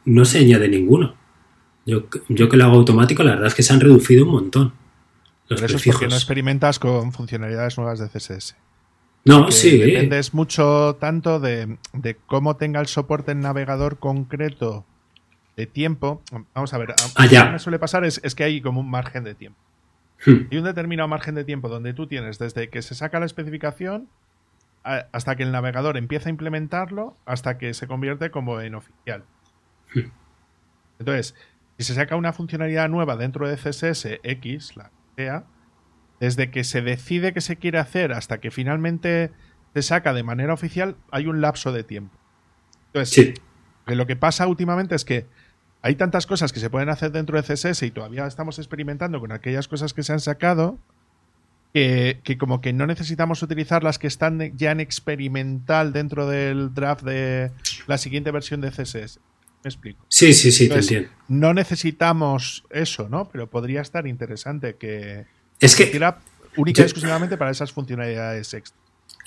no se añade ninguno. Yo, yo que lo hago automático, la verdad es que se han reducido un montón. Los Pero eso es porque no experimentas con funcionalidades nuevas de CSS. No, sí. Dependes mucho tanto de, cómo tenga el soporte en navegador concreto de tiempo. Vamos a ver, ah, lo que me suele pasar es, que hay como un margen de tiempo. Hmm. Y un determinado margen de tiempo donde tú tienes desde que se saca la especificación hasta que el navegador empieza a implementarlo, hasta que se convierte como en oficial. Entonces, si se saca una funcionalidad nueva dentro de CSS X, la sea, desde que se decide que se quiere hacer hasta que finalmente se saca de manera oficial, hay un lapso de tiempo. Entonces, lo que pasa últimamente es que hay tantas cosas que se pueden hacer dentro de CSS y todavía estamos experimentando con aquellas cosas que se han sacado que, que, como que no necesitamos utilizar las que están ya en experimental dentro del draft de la siguiente versión de CSS explico? Sí, sí, sí, te entiendo. No necesitamos eso, ¿no? Pero podría estar interesante que. Es que. única y exclusivamente para esas funcionalidades extra.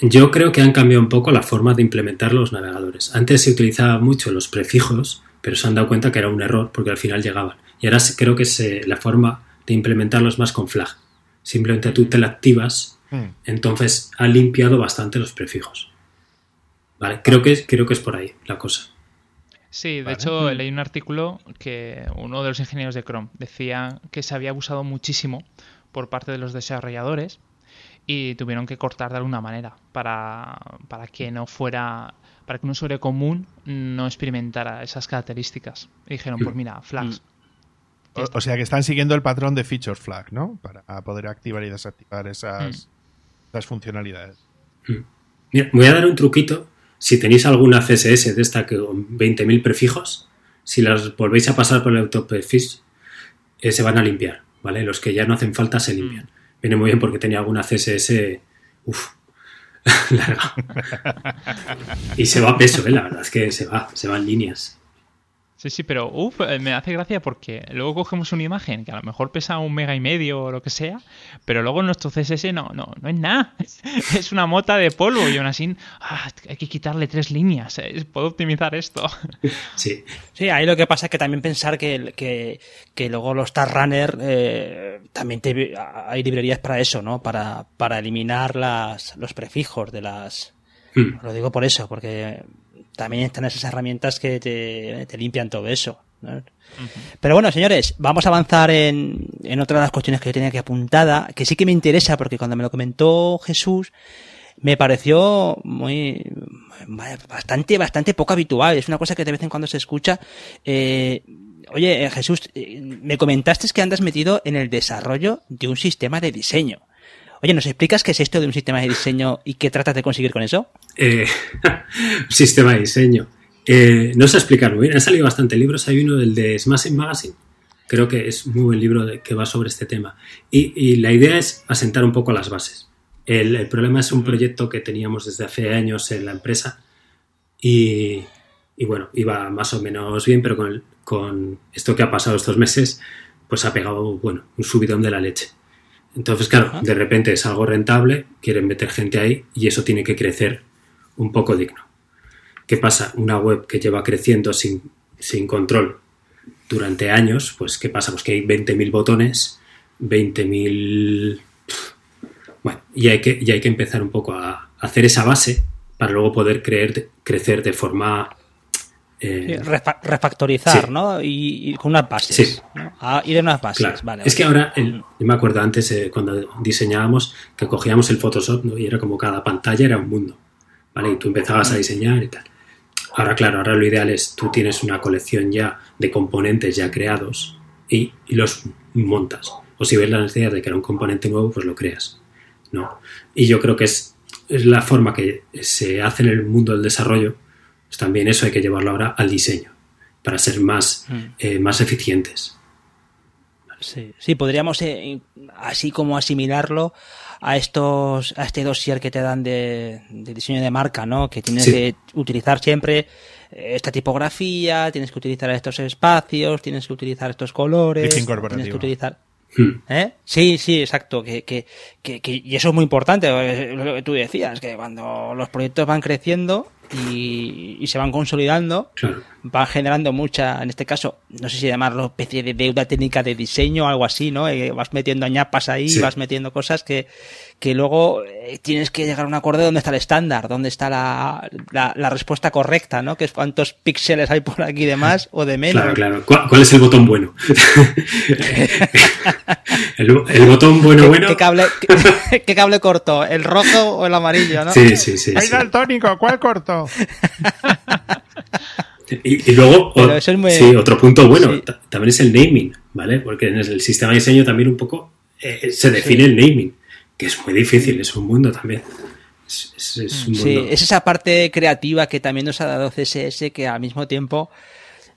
Yo creo que han cambiado un poco la forma de implementar los navegadores. Antes se utilizaba mucho los prefijos, pero se han dado cuenta que era un error porque al final llegaban. Y ahora creo que es la forma de implementarlos más con flag. Simplemente tú te la activas, hmm. entonces ha limpiado bastante los prefijos. Vale, creo que, creo que es por ahí la cosa. Sí, de hecho leí un artículo que uno de los ingenieros de Chrome decía que se había abusado muchísimo por parte de los desarrolladores y tuvieron que cortar de alguna manera para, para que no fuera para que un usuario común no experimentara esas características. Y dijeron, pues mira, flags. Mm. O, sea que están siguiendo el patrón de feature flag, ¿no? Para poder activar y desactivar esas, mm. esas funcionalidades. Mm. voy a dar un truquito si tenéis alguna CSS de esta con 20.000 prefijos, si las volvéis a pasar por el autoprefix, eh, se van a limpiar, ¿vale? Los que ya no hacen falta se limpian. Mm. Viene muy bien porque tenía alguna CSS, uff, larga. y se va a peso, ¿eh? La verdad es que se va, se va en líneas. Sí, sí, pero uf, eh, me hace gracia porque luego cogemos una imagen que a lo mejor pesa un mega y medio o lo que sea, pero luego nuestro CSS no, no, no es nada. Es una mota de polvo y aún así ah, hay que quitarle tres líneas. eh, Puedo optimizar esto. Sí, Sí, ahí lo que pasa es que también pensar que, que, que luego los Tag Runner eh, también te- hay librerías para eso, ¿no? Para, para eliminar las, los prefijos de las. Hmm. Lo digo por eso, porque también están esas herramientas que te, te limpian todo eso. ¿no? Pero bueno, señores, vamos a avanzar en, en otra de las cuestiones que yo tenía aquí apuntada, que sí que me interesa, porque cuando me lo comentó Jesús, me pareció muy bastante bastante poco habitual es una cosa que de vez en cuando se escucha eh, oye eh, Jesús eh, me comentaste que andas metido en el desarrollo de un sistema de diseño oye nos explicas qué es esto de un sistema de diseño y qué tratas de conseguir con eso Eh, sistema de diseño. Eh, no sé explicarlo muy bien. Han salido bastante libros. Hay uno del de Smashing Magazine. Creo que es muy buen libro de- que va sobre este tema. Y, y la idea es asentar un poco las bases. El, el problema es un proyecto que teníamos desde hace años en la empresa y, y bueno, iba más o menos bien, pero con, el- con esto que ha pasado estos meses, pues ha pegado, bueno, un subidón de la leche. Entonces, claro, de repente es algo rentable, quieren meter gente ahí y eso tiene que crecer un poco digno. ¿Qué pasa? Una web que lleva creciendo sin, sin control durante años, pues ¿qué pasa? Pues que hay 20.000 botones, 20.000... Bueno, y hay, que, y hay que empezar un poco a hacer esa base para luego poder creer, crecer de forma... eh, refactorizar Sí. no y, y con unas bases Sí. ¿no? Ah, ir en unas bases Claro. vale, es que ahora, el- yo me acuerdo antes eh, cuando diseñábamos que cogíamos el Photoshop ¿no? y era como cada pantalla era un mundo, ¿vale? Y tú empezabas a diseñar y tal. Ahora, claro, ahora lo ideal es tú tienes una colección ya de componentes ya creados y, y los montas. O si ves la necesidad de crear un componente nuevo, pues lo creas, ¿no? Y yo creo que es, es la forma que se hace en el mundo del desarrollo, pues también eso hay que llevarlo ahora al diseño para ser más, Mm. eh, más eficientes. Sí, sí, podríamos eh, así como asimilarlo a estos a este dossier que te dan de, de diseño de marca, ¿no? Que tienes Sí. que utilizar siempre eh, esta tipografía, tienes que utilizar estos espacios, tienes que utilizar estos colores, tienes que utilizar Hmm. ¿Eh? Sí, sí, exacto. Que, que, que, que- y eso es muy importante, lo que tú decías, que cuando los proyectos van creciendo y, y se van consolidando, Claro. van generando mucha, en este caso, no sé si llamarlo especie de deuda técnica de diseño o algo así, ¿no? Eh, vas metiendo ñapas ahí, Sí. vas metiendo cosas que, que luego eh, tienes que llegar a un acuerdo de dónde está el estándar, dónde está la, la, la respuesta correcta, ¿no? Que es cuántos píxeles hay por aquí de más o de menos. Claro, claro. ¿Cuál, cuál es el botón bueno? el, el botón bueno, ¿Qué, bueno. qué cable, qué, qué cable corto? ¿El rojo o el amarillo, no? Sí, sí, sí. ¡Ay, sí. daltónico! ¿Cuál corto? Y, y luego, Pero o- eso es muy- sí, otro punto bueno Sí. también es el naming, ¿vale? Porque en el sistema de diseño también un poco eh, se define el naming, que es muy difícil, es un mundo también. Es, es- es un Sí, es esa parte creativa que también nos ha dado CSS que al mismo tiempo,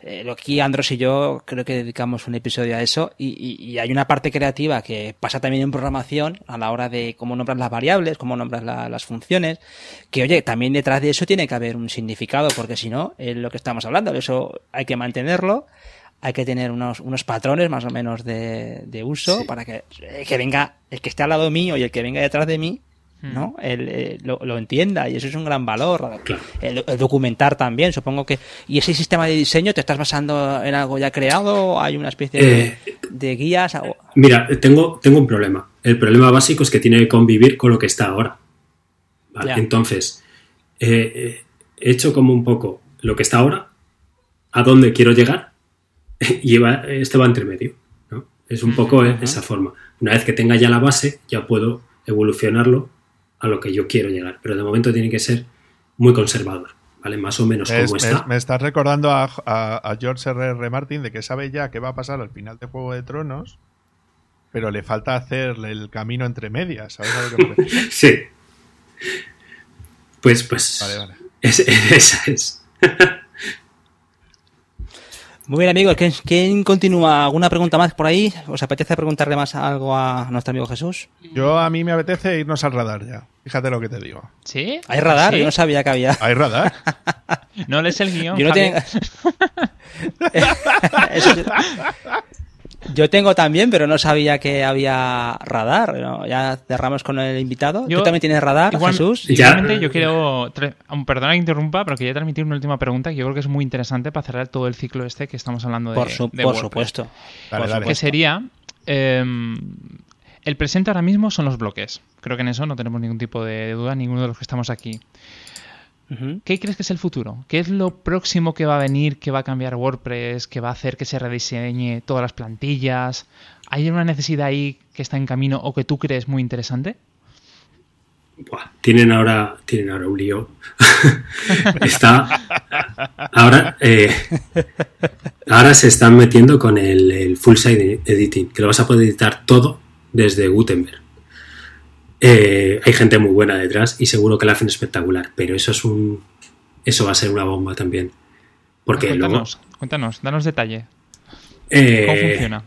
eh, lo aquí Andros y yo creo que dedicamos un episodio a eso y, y- y hay una parte creativa que pasa también en programación a la hora de cómo nombras las variables, cómo nombras la- las funciones, que oye, también detrás de eso tiene que haber un significado porque si no, es lo que estamos hablando, eso hay que mantenerlo. Hay que tener unos, unos patrones más o menos de, de uso Sí. para que, que venga el que esté al lado mío y el que venga detrás de mí. ¿no? El, eh, lo, lo entienda y eso es un gran valor. El, el documentar también, supongo que. ¿Y ese sistema de diseño te estás basando en algo ya creado? ¿Hay una especie de, Eh, de guías? Mira, tengo, tengo un problema. El problema básico es que tiene que convivir con lo que está ahora. Entonces, eh, he hecho como un poco lo que está ahora, a dónde quiero llegar, y va- este va entre medio. ¿no? Es un poco esa forma. Una vez que tenga ya la base, ya puedo evolucionarlo a lo que yo quiero llegar. Pero de momento tiene que ser muy conservador. ¿vale? Más o menos Es- como está. me estás recordando a, a- a George R. R. Martin de que sabe ya qué va a pasar al final de Juego de Tronos, pero le falta hacer el camino entre medias. ¿Sabes? Sí. Pues, pues. Vale, vale. es- esa es. Muy bien, amigos. ¿quién, quién continúa? ¿Alguna pregunta más por ahí? ¿Os apetece preguntarle más algo a nuestro amigo Jesús? Yo a mí me apetece irnos al radar ya. Fíjate lo que te digo. ¿Sí? ¿Hay radar? ¿Sí? Yo no sabía que había. ¿Hay radar? No lees el guion. Yo no tengo- Eso yo- tengo también, pero no sabía que había radar. ¿no? Ya cerramos con el invitado. Yo- ¿Tú también tienes radar, Igual- Jesús? Ya. Igualmente, yo quiero. Perdona que interrumpa, pero quería transmitir una última pregunta que yo creo que es muy interesante para cerrar todo el ciclo este que estamos hablando de. Por, su- de por supuesto. Dale, Por dale. Que sería. em, el presente ahora mismo son los bloques. Creo que en eso no tenemos ningún tipo de duda, ninguno de los que estamos aquí. ¿Qué crees que es el futuro? ¿Qué es lo próximo que va a venir, que va a cambiar WordPress, que va a hacer que se rediseñe todas las plantillas? ¿Hay una necesidad ahí que está en camino o que tú crees muy interesante? Buah, tienen ahora, tienen ahora un lío. Está ahora, eh, ahora se están metiendo con el, el full site editing, que lo vas a poder editar todo desde Gutenberg. Eh, hay gente muy buena detrás y seguro que la hacen espectacular, pero eso es un, eso va a ser una bomba también, porque luego cuéntanos, cuéntanos, danos detalle. eh, ¿Cómo funciona?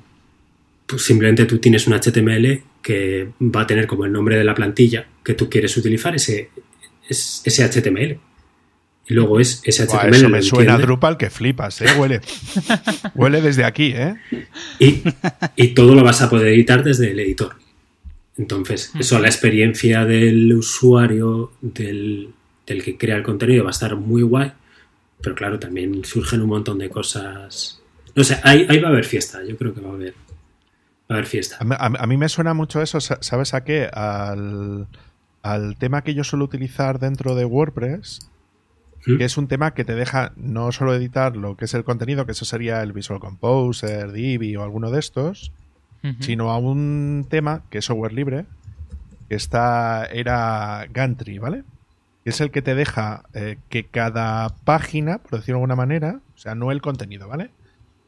pues simplemente tú tienes un HTML que va a tener como el nombre de la plantilla que tú quieres utilizar ese, es- ese HTML. Y luego es ese HTML. eso me suena a Drupal que flipas, ¿eh? Huele. Huele desde aquí, ¿eh? y, y todo lo vas a poder editar desde el editor. Entonces, eso, la experiencia del usuario, del, del que crea el contenido, va a estar muy guay. Pero claro, también surgen un montón de cosas. No sé, ahí, ahí va a haber fiesta. Yo creo que va a haber, va a haber fiesta. A, mí- a mí- a mí me suena mucho eso, sa- ¿sabes a qué? Al, al tema que yo suelo utilizar dentro de WordPress, ¿Mm? que es un tema que te deja no solo editar lo que es el contenido, que eso sería el Visual Composer, Divi o alguno de estos, Sino a un tema que es software libre, que está, era Gantry, ¿vale? Que es el que te deja eh, que cada página, por decirlo de alguna manera, o sea, no el contenido, ¿vale?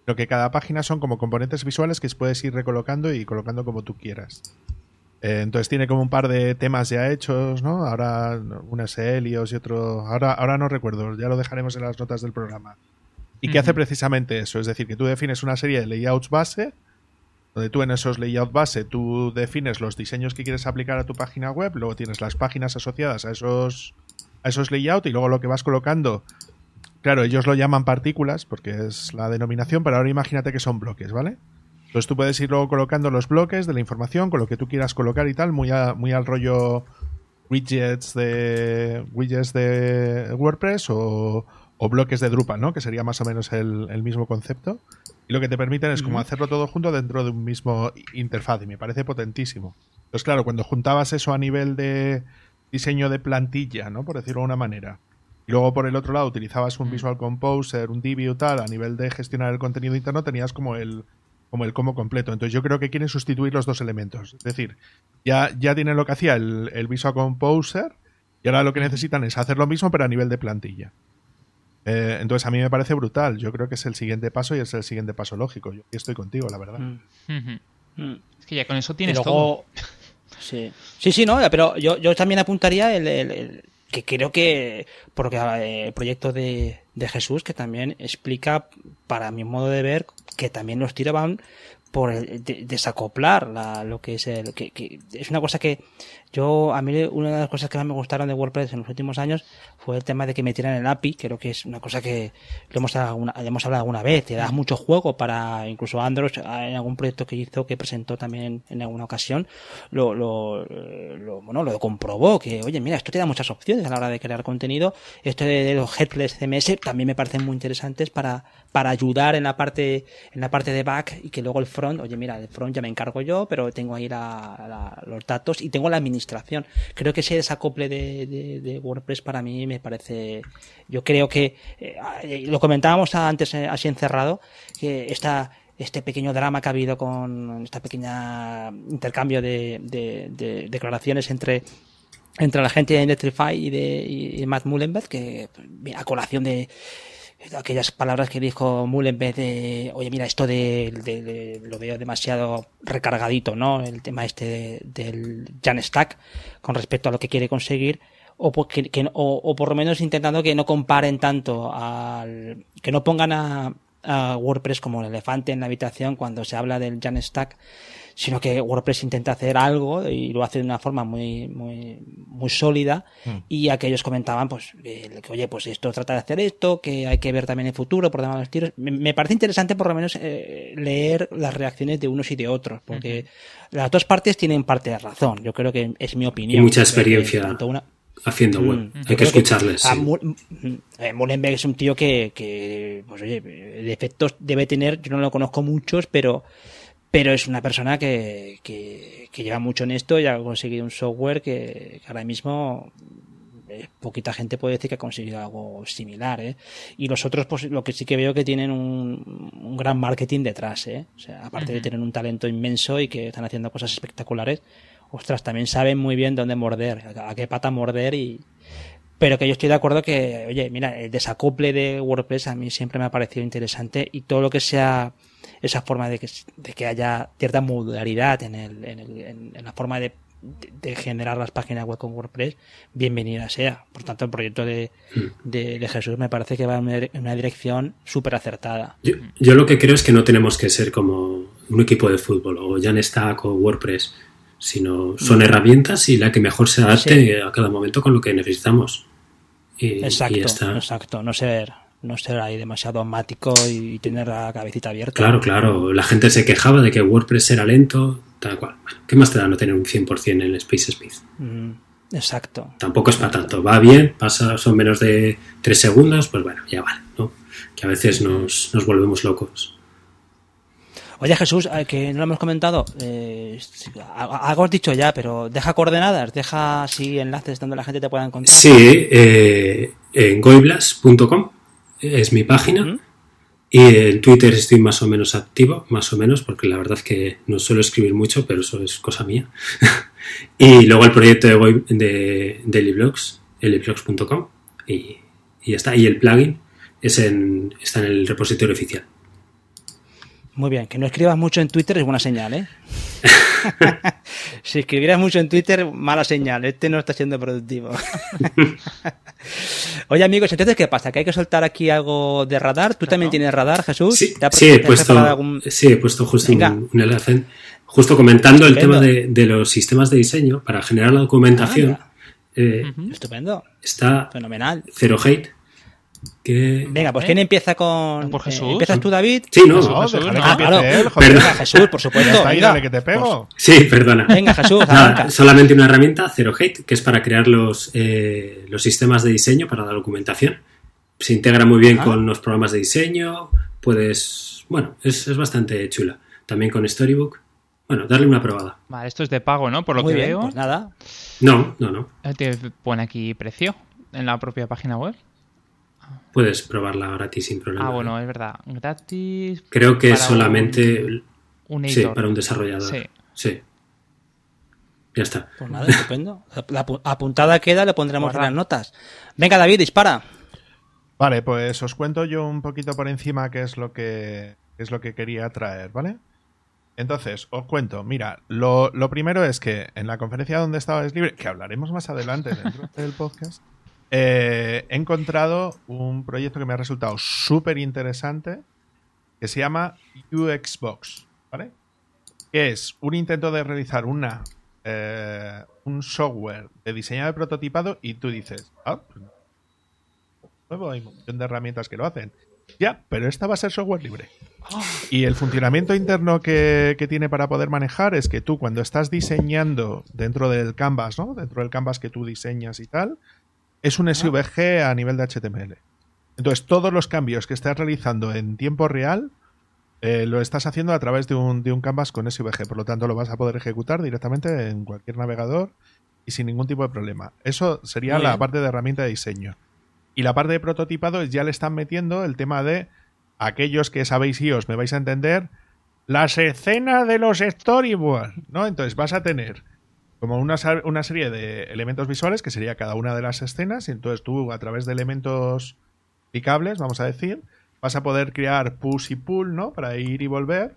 Lo que cada página son como componentes visuales que puedes ir recolocando y colocando como tú quieras. Eh, entonces tiene como un par de temas ya hechos, ¿no? Ahora uno es Helios y otro. Ahora, ahora no recuerdo, ya lo dejaremos en las notas del programa. Y que hace precisamente eso, es decir, que tú defines una serie de layouts base, donde tú en esos layouts base tú defines los diseños que quieres aplicar a tu página web, luego tienes las páginas asociadas a esos, a esos layouts y luego lo que vas colocando Claro, ellos lo llaman partículas porque es la denominación, pero ahora imagínate que son bloques, ¿vale? Entonces tú puedes ir luego colocando los bloques de la información con lo que tú quieras colocar y tal, muy, a- muy al rollo widgets de widgets de WordPress o, o bloques de Drupal, ¿no? Que sería más o menos el mismo concepto. Y lo que te permiten es como hacerlo todo junto dentro de un mismo interfaz y me parece potentísimo. Entonces, claro, cuando juntabas eso a nivel de diseño de plantilla, ¿no? Por decirlo de una manera, y luego por el otro lado utilizabas un Visual Composer, un Divi o tal, a nivel de gestionar el contenido interno, tenías como el como el completo. Entonces yo creo que quieren sustituir los dos elementos. Es decir, ya, ya tienen lo que hacía el, el Visual Composer y ahora lo que necesitan es hacer lo mismo pero a nivel de plantilla. Eh, entonces a mí me parece brutal. Yo creo que es el siguiente paso y es el siguiente paso lógico. Yo estoy contigo, la verdad. Mm, mm. Es que ya con eso tienes todo. sí. sí, sí, no, pero yo, yo también apuntaría el, el- el- que creo que, porque eh, el proyecto de, de Jesús, que también explica, para mi modo de ver, que también los tiros van por el de- desacoplar la- lo que es el, que, que es una cosa que yo, a mí una de las cosas que más me gustaron de WordPress en los últimos años fue el tema de que metieran el API, creo que es una cosa que lo hemos, hablado alguna vez, te da mucho juego para incluso Android, en algún proyecto que hizo, que presentó también en alguna ocasión, lo, lo, lo- bueno, lo comprobó, que oye, mira, esto te da muchas opciones a la hora de crear contenido, esto de, los headless CMS también me parecen muy interesantes para, para ayudar en la parte, en la parte de back y que luego el front, oye, mira, el front ya me encargo yo, pero tengo ahí la- los datos y tengo la administración. Creo que ese desacople de, WordPress para mí me parece, yo creo que, eh, lo comentábamos antes eh, así encerrado, que esta, este pequeño drama que ha habido con esta pequeña intercambio de, de- de declaraciones entre entre la gente de Electrify y de y Matt Mullenberg, que a colación de aquellas palabras que dijo Mullenberg de, oye, mira, esto de, de- de- lo veo demasiado recargadito, ¿no? El tema este de- del Jan Stack con respecto a lo que quiere conseguir, o, que- que- o, o por lo menos intentando que no comparen tanto al, que no pongan a, a WordPress como el elefante en la habitación cuando se habla del Jan Stack, sino que WordPress intenta hacer algo y lo hace de una forma muy, muy, muy sólida Mm. y aquellos comentaban pues que oye pues esto trata de hacer esto que hay que ver también el futuro por demás de los tiros me, me parece interesante por lo menos eh, leer las reacciones de unos y de otros porque las dos partes tienen parte de razón yo creo que es mi opinión Y mucha que experiencia. tanto una- Haciendo web. Mm, Hay que escucharles. a sí. Mu- mm, eh, Mullenberg es un tío que, que, pues oye, defectos debe tener, yo no lo conozco muchos, pero, pero es una persona que, que, que lleva mucho en esto y ha conseguido un software que, que ahora mismo eh, poquita gente puede decir que ha conseguido algo similar, ¿eh? Y los otros, pues lo que sí que veo que tienen un, un gran marketing detrás, ¿eh? O sea, aparte de tener un talento inmenso y que están haciendo cosas espectaculares, ostras, también saben muy bien dónde morder, a, a qué pata morder y... Pero que yo estoy de acuerdo que, oye, mira, el desacople de WordPress a mí siempre me ha parecido interesante y todo lo que sea esa forma de que, de que haya cierta modularidad en, el, en, el- en- la forma de, generar las páginas web con WordPress, bienvenida sea. Por tanto, el proyecto de, de, de Jesús me parece que va en una, dirección súper acertada. Yo, yo lo que creo es que no tenemos que ser como un equipo de fútbol o Jamstack o WordPress, sino son herramientas y la que mejor se adapte Sí. a cada momento con lo que necesitamos. Y, Exacto, y está. exacto. No ser, no ser ahí demasiado dogmático y tener la cabecita abierta. Claro, claro. La gente se quejaba de que WordPress era lento, tal cual. Bueno, ¿Qué más te da no tener un 100% en Space Speed? Mm, exacto. Tampoco es para tanto. Va bien, pasa, son menos de 3 segundos, pues bueno, ya vale, ¿no? Que a veces nos, nos volvemos locos. Oye Jesús, eh, que no lo hemos comentado, eh, algo has dicho ya, pero deja coordenadas, deja así enlaces donde la gente te pueda encontrar. Sí, eh, en goiblas.com es mi página. Y en Twitter estoy más o menos activo, más o menos, porque la verdad que no suelo escribir mucho, pero eso es cosa mía. y luego el proyecto de, de, de Liblogs, y, y ya está. Y el plugin es en, está en el repositorio oficial. Muy bien, que no escribas mucho en Twitter es buena señal, ¿eh? si escribieras mucho en Twitter, mala señal, este no está siendo productivo. Oye amigos, entonces ¿qué pasa? ¿Que hay que soltar aquí algo de radar? ¿Tú también tienes radar, Jesús? Sí, ¿Te ha- sí, he puesto, algún- sí, he puesto justo Venga. un, enlace, justo comentando el tema de, de los sistemas de diseño para generar la documentación. Anda. eh, Estupendo, Está fenomenal. Zero Hate. Que, Venga, pues. ¿quién empieza con...? Por eh, Jesús. ¿Empiezas tú, David? Sí, no. Jesús, No, Jesús, no. Ah, claro. él. Venga, Jesús, por supuesto. Ahí, dale que te pego. Sí, perdona. Venga, Jesús, Nada, solamente una herramienta, Zero Hate, que es para crear los, eh, los sistemas de diseño para la documentación. Se integra muy bien Ah. con los programas de diseño. Puedes. Bueno, es, es bastante chula. También con Storybook. Bueno, darle una probada. Vale, esto es de pago, ¿no? Por lo Muy que bien, veo. pues nada. No, no, no. Eh, Te pone aquí precio en la propia página web. Puedes probarla gratis sin problema. Ah, bueno, es verdad. Gratis. Creo que solamente. Un, un Sí, para un desarrollador. Sí. Sí. Ya está. Pues nada, estupendo. La apu- apuntada queda, le pondremos en las notas. Venga, David, dispara. Vale, pues os cuento yo un poquito por encima qué es lo que, qué es lo que quería traer, ¿vale? Entonces, os cuento. Mira, lo, lo primero es que en la conferencia donde estabais libre, que hablaremos más adelante dentro del podcast, eh, he encontrado un proyecto que me ha resultado súper interesante que se llama UXbox, ¿vale? Que es un intento de realizar una eh, un software de diseño de prototipado y tú dices, ah, pues nuevo, hay un montón de herramientas que lo hacen. Ya, pero esta va a ser software libre. Y el funcionamiento interno que, que tiene para poder manejar es que tú cuando estás diseñando dentro del canvas, ¿no? Dentro del canvas que tú diseñas y tal, es un SVG a nivel de HTML. Entonces, todos los cambios que estás realizando en tiempo real eh, lo estás haciendo a través de un, de un canvas con SVG. Por lo tanto, lo vas a poder ejecutar directamente en cualquier navegador y sin ningún tipo de problema. Eso sería Muy la bien. parte de herramienta de diseño. Y la parte de prototipado es ya le están metiendo el tema de aquellos que sabéis y os me vais a entender, las escenas de los storyboards, ¿no? Entonces vas a tener como una, una serie de elementos visuales que sería cada una de las escenas y entonces tú a través de elementos picables, vamos a decir, vas a poder crear push y pull, ¿no? Para ir y volver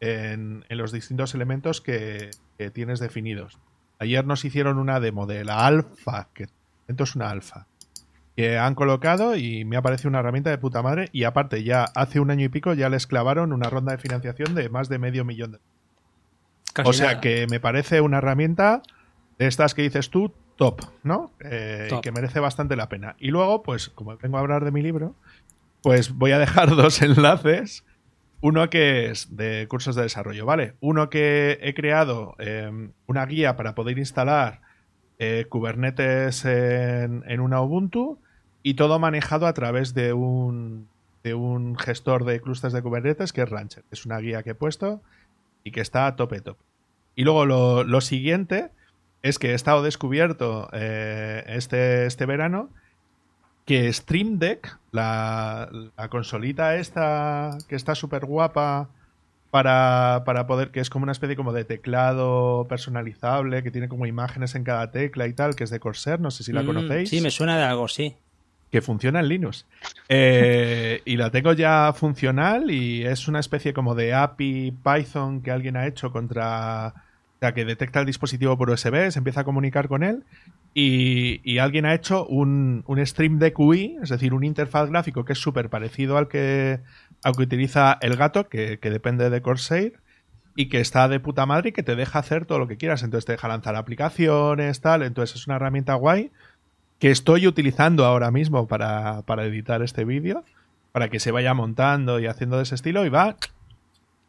en, en los distintos elementos que, tienes definidos. Ayer nos hicieron una demo de la alfa, que esto es una alfa, que han colocado y me ha parecido una herramienta de puta madre y aparte ya hace un año y pico ya les clavaron una ronda de financiación de más de medio millón de Casi o sea nada. que me parece una herramienta de estas que dices tú, top, ¿no? Eh, Top. Que merece bastante la pena. Y luego, pues, como vengo a hablar de mi libro, pues voy a dejar dos enlaces. Uno que es de cursos de desarrollo, ¿vale? Uno que he creado eh, una guía para poder instalar eh, Kubernetes en, en una Ubuntu y todo manejado a través de un, de un gestor de clústeres de Kubernetes que es Rancher. Es una guía que he puesto y que está a tope top. Y luego lo, lo siguiente es que he estado descubierto eh, este, este verano que Stream Deck, la, la consolita esta que está súper guapa para, para poder, que es como una especie como de teclado personalizable, que tiene como imágenes en cada tecla y tal, que es de Corsair, no sé si la Mm, conocéis Sí, me suena de algo, sí. Que funciona en Linux. Eh, y la tengo ya funcional y es una especie como de API Python que alguien ha hecho contra... O sea, que detecta el dispositivo por USB, se empieza a comunicar con él y, alguien ha hecho un, un Stream Deck UI, es decir, un interfaz gráfico que es súper parecido al que, al que utiliza el gato, que, que depende de Corsair y que está de puta madre y que te deja hacer todo lo que quieras. Entonces te deja lanzar aplicaciones, tal. Entonces es una herramienta guay que estoy utilizando ahora mismo para, para editar este vídeo, para que se vaya montando y haciendo de ese estilo y va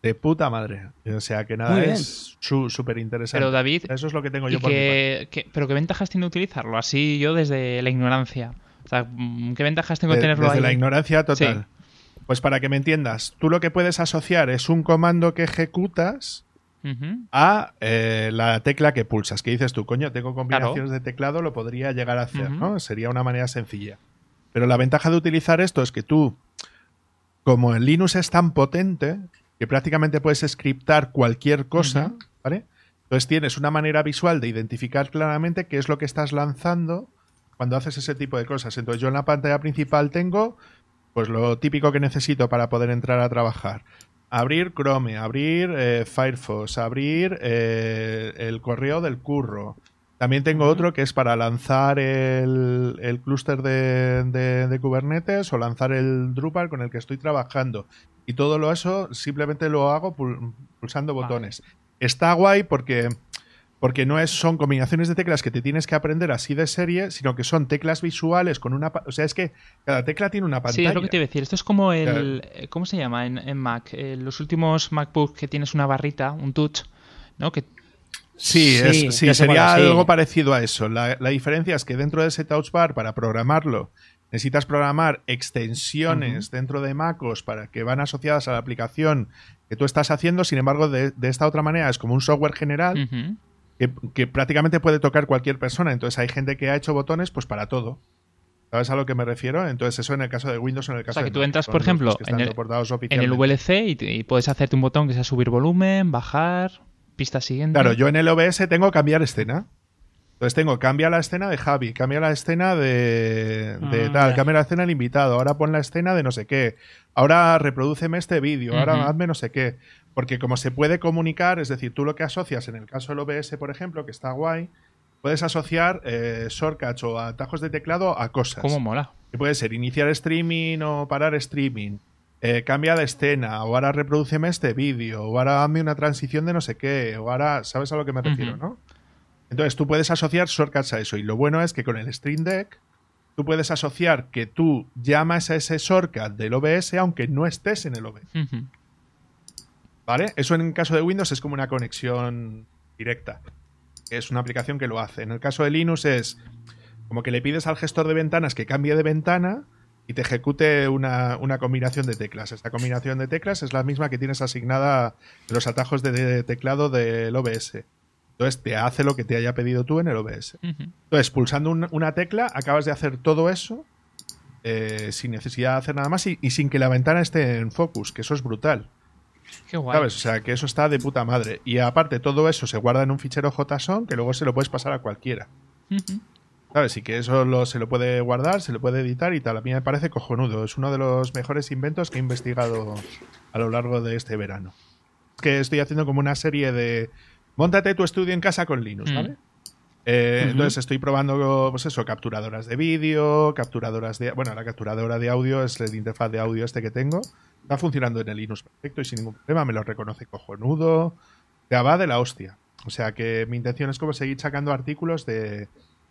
de puta madre. O sea que nada, es súper interesante. Pero David, Eso es lo que tengo ¿y yo por mi parte. qué, qué- ¿pero qué ventajas tiene utilizarlo? Así yo desde la ignorancia. O sea, mm, ¿qué ventajas tengo de, De- tenerlo desde ahí? la ignorancia total. Sí. Pues para que me entiendas, tú lo que puedes asociar es un comando que ejecutas A eh, la tecla que pulsas. Que dices tú, coño, tengo combinaciones Claro. de teclado, lo podría llegar a hacer. ¿no? Sería una manera sencilla. Pero la ventaja de utilizar esto es que tú, como el Linux es tan potente, que prácticamente puedes scriptar cualquier cosa. ¿vale? Entonces tienes una manera visual de identificar claramente qué es lo que estás lanzando cuando haces ese tipo de cosas. Entonces yo en la pantalla principal tengo pues lo típico que necesito para poder entrar a trabajar. Abrir Chrome, abrir eh, Firefox, abrir eh, el correo del curro. También tengo otro que es para lanzar el, el clúster de, de- de Kubernetes o lanzar el Drupal con el que estoy trabajando. Y todo lo eso simplemente lo hago pul- pulsando Vale. botones. Está guay porque, porque no es, son combinaciones de teclas que te tienes que aprender así de serie, sino que son teclas visuales con una... O sea, es que cada tecla tiene una Sí, pantalla. es lo que te iba a decir. Esto es como el. eh, ¿Cómo se llama en, en Mac? Eh, los últimos MacBook que tienes una barrita, un touch, ¿no? Que Sí, Sí, es- sí, sería cuál sí. algo parecido a eso. La, la diferencia es que dentro de ese touch bar, para programarlo, necesitas programar extensiones dentro de MacOS para que van asociadas a la aplicación que tú estás haciendo. Sin embargo, de, de esta otra manera es como un software general Ujú. Que, que prácticamente puede tocar cualquier persona. Entonces hay gente que ha hecho botones pues para todo. ¿Sabes a lo que me refiero? Entonces eso en el caso de Windows, en el caso sea, de que tú entras, por ejemplo, en el- en el. VLC y, puedes hacerte un botón que sea subir volumen, bajar, pista siguiente. Claro, yo en el OBS tengo cambiar escena. Entonces tengo cambia la escena de Javi, cambia la escena de, de Ah, tal, cambia la escena del invitado, ahora pon la escena de no sé qué, ahora reprodúceme este vídeo, ahora hazme no sé qué. Porque como se puede comunicar, es decir, tú lo que asocias en el caso del OBS, por ejemplo, que está guay, puedes asociar eh, shortcuts o atajos de teclado a cosas. ¿Cómo mola? Que puede ser iniciar streaming o parar streaming. eh, cambia de escena, o ahora reproduceme este vídeo, o ahora hazme una transición de no sé qué, o ahora, ¿sabes a lo que me refiero, no? Entonces tú puedes asociar shortcuts a eso. Y lo bueno es que con el Stream Deck tú puedes asociar que tú llamas a ese shortcut del OBS aunque no estés en el OBS. ¿Vale? Eso en el caso de Windows es como una conexión directa. Es una aplicación que lo hace. En el caso de Linux es como que le pides al gestor de ventanas que cambie de ventana y te ejecute una, una combinación de teclas. Esta combinación de teclas es la misma que tienes asignada en los atajos de, de teclado del OBS. Entonces te hace lo que te haya pedido tú en el OBS. Entonces, pulsando un- una tecla, acabas de hacer todo eso eh, sin necesidad de hacer nada más y, y sin que la ventana esté en focus, que eso es brutal. Qué guay. ¿Sabes? O sea, que eso está de puta madre. Y aparte, todo eso se guarda en un fichero JSON que luego se lo puedes pasar a cualquiera. ¿Sabes? Y que eso lo- se lo puede guardar, se lo puede editar y tal. A mí me parece cojonudo. Es uno de los mejores inventos que he investigado a lo largo de este verano. Es que estoy haciendo como una serie de. Móntate tu estudio en casa con Linux, Mm. ¿vale? Eh. Entonces estoy probando, pues eso, capturadoras de vídeo, capturadoras de. Bueno, la capturadora de audio es el interfaz de audio este que tengo. Está funcionando en el Linux perfecto y sin ningún problema. Me lo reconoce cojonudo. Ya va de la hostia. O sea que mi intención es como seguir sacando artículos de,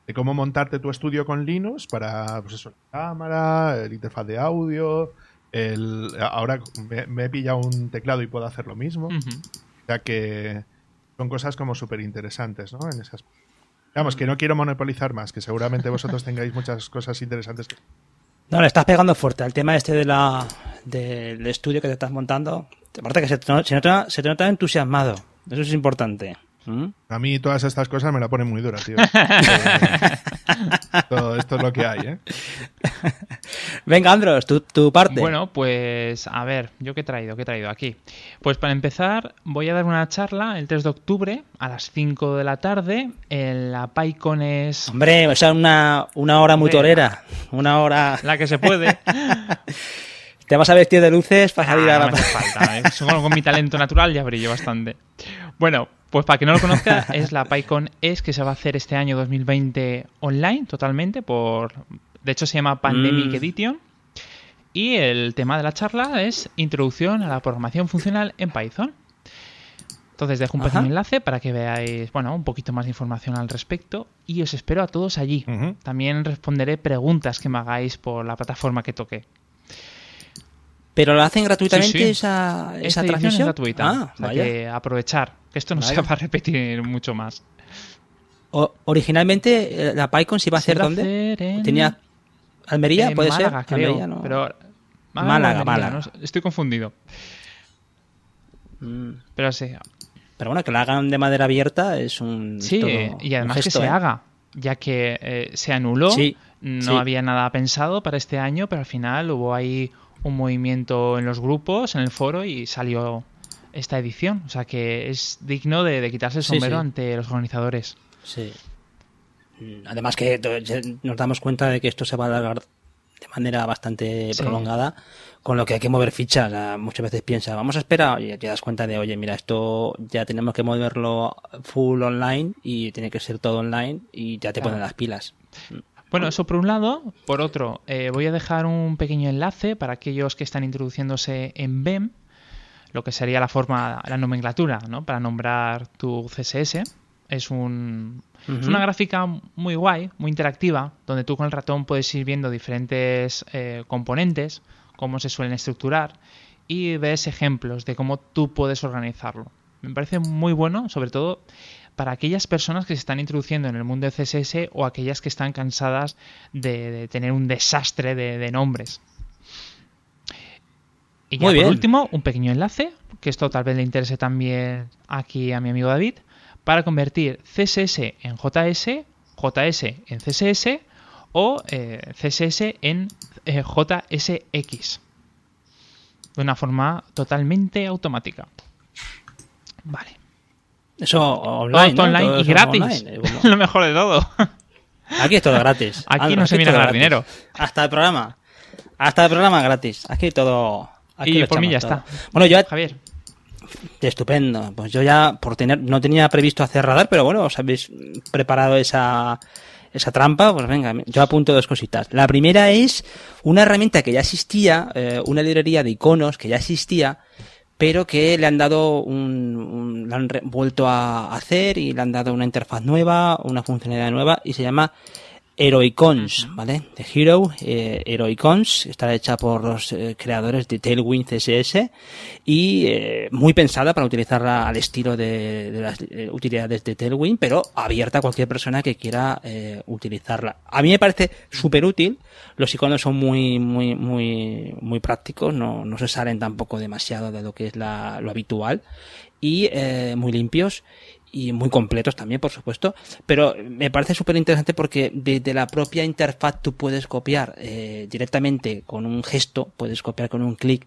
de cómo montarte tu estudio con Linux para, pues eso, la cámara, el interfaz de audio, el, ahora me, me he pillado un teclado y puedo hacer lo mismo. Ujú. O sea que son cosas como súper interesantes, ¿no? En esas... Vamos, que no quiero monopolizar más, que seguramente vosotros tengáis muchas cosas interesantes. que- No, le estás pegando fuerte al tema este de la del estudio que te estás montando. Aparte que se te, se nota, se te nota entusiasmado. Eso es importante. ¿Mm? A mí todas estas cosas me la ponen muy dura, tío. Eh, esto, esto es lo que hay, ¿eh? Venga, Andros, tu, tu parte. Bueno, pues a ver, ¿yo qué he traído? ¿Qué he traído aquí? Pues para empezar, voy a dar una charla el 3 de octubre a las 5 de la tarde en la PyCon es Hombre, o sea, una, una hora muy Hombre. torera. Una hora. la que se puede. Te vas a vestir de luces para Ah, salir a no la. me hace falta, ¿eh? Solo con mi talento natural ya brillo bastante. Bueno, pues para que no lo conozca, es la PyCon es que se va a hacer este año 2020 online totalmente por de hecho se llama Pandemic Mm. Edition y el tema de la charla es introducción a la programación funcional en Python. Entonces dejo un Ajá. pequeño enlace para que veáis, bueno, un poquito más de información al respecto y os espero a todos allí. También responderé preguntas que me hagáis por la plataforma que toque. Pero lo hacen gratuitamente Sí, sí. esa, esa Esta edición es transmisión. gratuita. Ah, o sea vaya. que aprovechar, que esto no se Vaya. va a repetir mucho más. O- originalmente eh, la PyCon se iba a Se hacer dónde? hacer en- Tenía Almería, en puede Málaga, ser. creo. Almería, ¿no? Pero Málaga, Almería, Málaga. no estoy confundido. Mm. Pero sí, Pero bueno, que la hagan de madera abierta es un. sí todo y además un que gesto, se ¿eh? haga, ya que eh, se anuló. Sí, no había nada pensado para este año, pero al final hubo ahí un movimiento en los grupos, en el foro y salió esta edición. O sea que es digno de, de quitarse el sombrero sí. ante los organizadores. Sí. Mm, Además que nos damos cuenta de que esto se va a alargar de manera bastante Sí. prolongada, con lo que hay que mover fichas. O sea, muchas veces piensa, vamos a esperar, y te das cuenta de, oye, mira, esto ya tenemos que moverlo full online y tiene que ser todo online y ya te Claro. ponen las pilas. Bueno, eso por un lado. Por otro, eh, voy a dejar un pequeño enlace para aquellos que están introduciéndose en BEM, lo que sería la forma, la nomenclatura, ¿no? Para nombrar tu CSS. Es, un, es una gráfica muy guay, muy interactiva, donde tú con el ratón puedes ir viendo diferentes eh, componentes, cómo se suelen estructurar, y ves ejemplos de cómo tú puedes organizarlo. Me parece muy bueno, sobre todo para aquellas personas que se están introduciendo en el mundo de CSS o aquellas que están cansadas de, de tener un desastre de, de nombres. Y ya Muy por último, un pequeño enlace, que esto tal vez le interese también aquí a mi amigo David, para convertir CSS en JS, JS en CSS o eh, CSS en eh, JSX. De una forma totalmente automática. Vale. Eso Todo online. online y gratis. online, eh, Lo mejor de todo. Aquí es todo gratis. Aquí no se viene a ganar dinero. Hasta el programa. Hasta el programa gratis. Aquí todo. Aquí Y por mí ya todo. está. Bueno, yo Javier. Estupendo. Pues yo ya, por tener, no tenía previsto hacer radar, pero bueno, os habéis preparado esa, esa trampa, pues venga, yo apunto dos cositas. La primera es una herramienta que ya existía, eh, una librería de iconos que ya existía, pero que le han dado un, un- han vuelto a hacer y le han dado una interfaz nueva, una funcionalidad nueva y se llama Heroicons, ¿vale? De Hero, eh, Heroicons, está hecha por los eh, creadores de Tailwind CSS y eh, muy pensada para utilizarla al estilo de, de las eh, utilidades de Tailwind, pero abierta a cualquier persona que quiera eh, utilizarla. A mí me parece súper útil, los iconos son muy, muy, muy, muy prácticos, no, no se salen tampoco demasiado de lo que es la, lo habitual y eh, muy limpios y muy completos también, por supuesto, pero me parece súper interesante porque desde la propia interfaz tú puedes copiar eh, directamente con un gesto, puedes copiar con un clic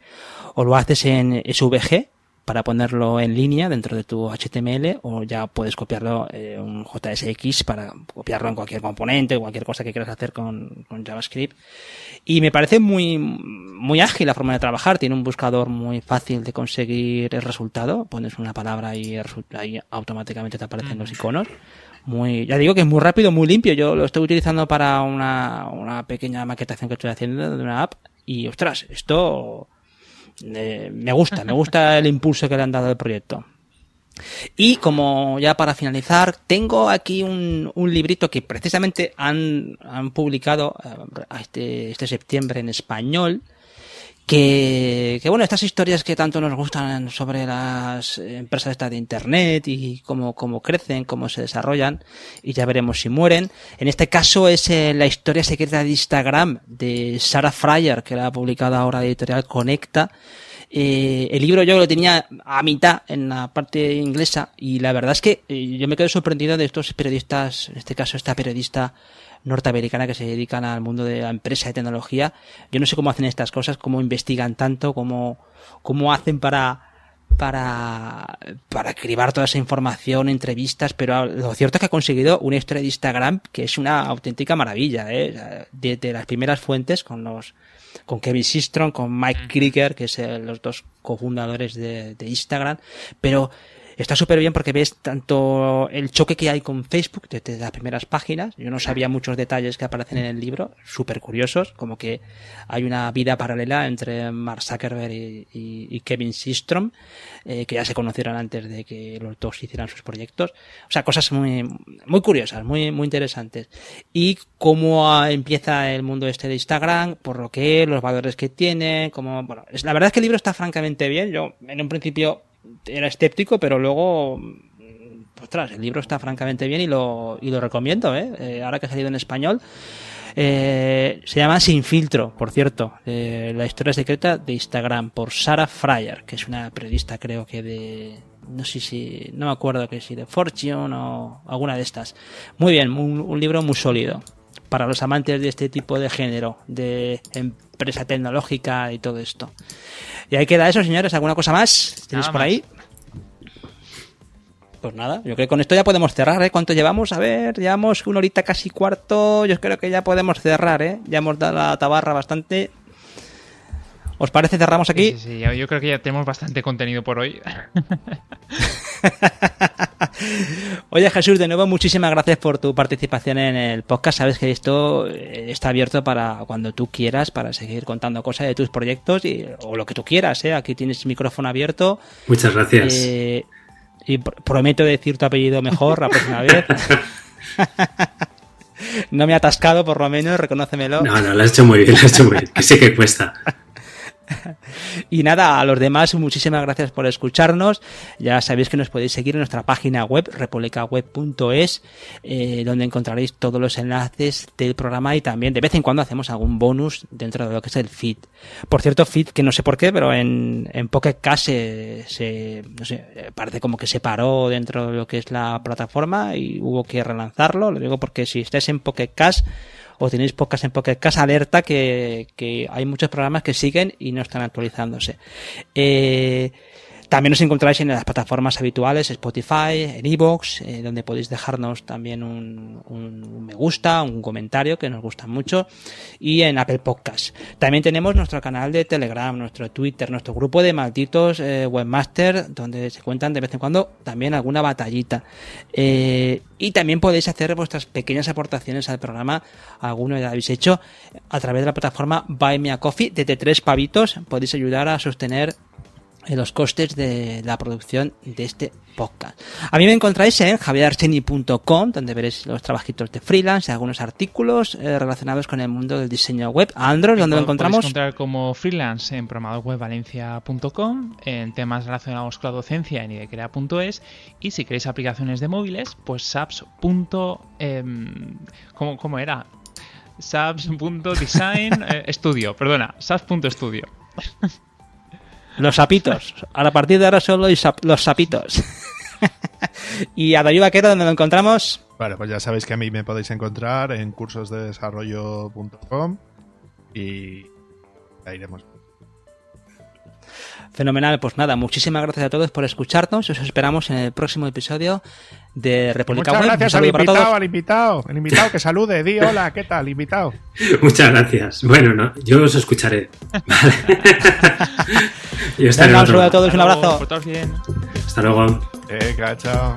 o lo haces en SVG para ponerlo en línea dentro de tu HTML o ya puedes copiarlo en un JSX para copiarlo en cualquier componente o cualquier cosa que quieras hacer con, con JavaScript. Y me parece muy, muy ágil la forma de trabajar. Tiene un buscador muy fácil de conseguir el resultado. Pones una palabra y ahí automáticamente te aparecen los iconos. Muy, ya digo que es muy rápido, muy limpio. Yo lo estoy utilizando para una, una pequeña maquetación que estoy haciendo de una app. Y ostras, esto eh, me gusta, me gusta el impulso que le han dado al proyecto. Y como ya para finalizar, tengo aquí un, un librito que precisamente han, han publicado eh, este, este septiembre en español. Que, que, bueno, estas historias que tanto nos gustan sobre las empresas estas de internet y cómo, cómo crecen, cómo se desarrollan, y ya veremos si mueren. En este caso es eh, la historia secreta de Instagram de Sarah Fryer, que la ha publicado ahora editorial Conecta. Eh, el libro yo lo tenía a mitad en la parte inglesa y la verdad es que eh, yo me quedo sorprendido de estos periodistas, en este caso esta periodista norteamericana que se dedican al mundo de la empresa de tecnología. Yo no sé cómo hacen estas cosas, cómo investigan tanto, cómo, cómo hacen para para, para cribar toda esa información, entrevistas, pero lo cierto es que ha conseguido una historia de Instagram que es una auténtica maravilla, ¿eh? de, de las primeras fuentes con los con Kevin Systrom, con Mike Krieger, que es el, los dos cofundadores de, de Instagram, pero está súper bien porque ves tanto el choque que hay con Facebook desde las primeras páginas. Yo no sabía muchos detalles que aparecen en el libro, súper curiosos, como que hay una vida paralela entre Mark Zuckerberg y, Kevin Systrom, eh, que ya se conocieron antes de que los dos hicieran sus proyectos. O sea, cosas muy, muy curiosas, muy, muy interesantes. Y cómo empieza el mundo este de Instagram, por lo que los valores que tiene, como, bueno, la verdad es que el libro está francamente bien. Yo, en un principio, era escéptico, pero luego, ostras, el libro está francamente bien y lo, y lo recomiendo, ¿eh? eh ahora que ha salido en español. Eh, se llama Sin Filtro, por cierto, eh, la historia secreta de Instagram por Sarah Fryer, que es una periodista creo que de, no sé si, no me acuerdo que si de Fortune o alguna de estas. Muy bien, un, un libro muy sólido para los amantes de este tipo de género, de empresa tecnológica y todo esto. Y ahí queda eso, señores. ¿Alguna cosa más? ¿Tenéis por ahí? Pues nada, yo creo que con esto ya podemos cerrar, ¿eh? ¿Cuánto llevamos? A ver, llevamos una horita casi cuarto. Yo creo que ya podemos cerrar, ¿eh? Ya hemos dado la tabarra bastante. ¿Os parece cerramos aquí? Sí, sí, sí, yo creo que ya tenemos bastante contenido por hoy. Oye Jesús, de nuevo muchísimas gracias por tu participación en el podcast. Sabes que esto está abierto para cuando tú quieras, para seguir contando cosas de tus proyectos y, o lo que tú quieras. ¿eh? Aquí tienes el micrófono abierto. Muchas gracias. Eh, y prometo decir tu apellido mejor la próxima vez. no me ha atascado, por lo menos, reconócemelo. No, no, lo has hecho muy bien, lo has hecho muy bien. Que sí que cuesta. Y nada, a los demás, muchísimas gracias por escucharnos. Ya sabéis que nos podéis seguir en nuestra página web, republicaweb.es, eh, donde encontraréis todos los enlaces del programa y también de vez en cuando hacemos algún bonus dentro de lo que es el feed. Por cierto, feed que no sé por qué, pero en, en Pocket Cast se, se, no sé, parece como que se paró dentro de lo que es la plataforma y hubo que relanzarlo. Lo digo porque si estáis en Pocket Cast, o tenéis podcast en Pocket Cast, alerta que, que, hay muchos programas que siguen y no están actualizándose. Eh, también os encontráis en las plataformas habituales, Spotify, en Evox, eh, donde podéis dejarnos también un, un, me gusta, un comentario que nos gusta mucho, y en Apple Podcast. También tenemos nuestro canal de Telegram, nuestro Twitter, nuestro grupo de malditos eh, webmaster, donde se cuentan de vez en cuando también alguna batallita. Eh, y también podéis hacer vuestras pequeñas aportaciones al programa, alguno ya habéis hecho, a través de la plataforma Buy Me a Coffee, desde tres pavitos podéis ayudar a sostener los costes de la producción de este podcast. A mí me encontráis en javierarcheni.com, donde veréis los trabajitos de freelance y algunos artículos eh, relacionados con el mundo del diseño web. Android, donde lo encontramos? Podéis encontrar como freelance en programadorwebvalencia.com, en temas relacionados con la docencia en idecrea.es y si queréis aplicaciones de móviles, pues saps. Eh, ¿cómo, ¿Cómo era? saps.design eh, studio, perdona, saps.studio. Los sapitos. A partir de ahora solo los sapitos. y a David Vaquero, donde lo encontramos. Vale, pues ya sabéis que a mí me podéis encontrar en cursosdesarrollo.com y ya iremos. Fenomenal, pues nada, muchísimas gracias a todos por escucharnos. Os esperamos en el próximo episodio de República Muchas Web. gracias al invitado, al invitado, el invitado que salude, di hola, ¿qué tal, invitado? Muchas gracias. Bueno, no, yo os escucharé. Vale. yo estaré Venga, un saludo a todos, un abrazo. Bien. Hasta luego. Venga, chao.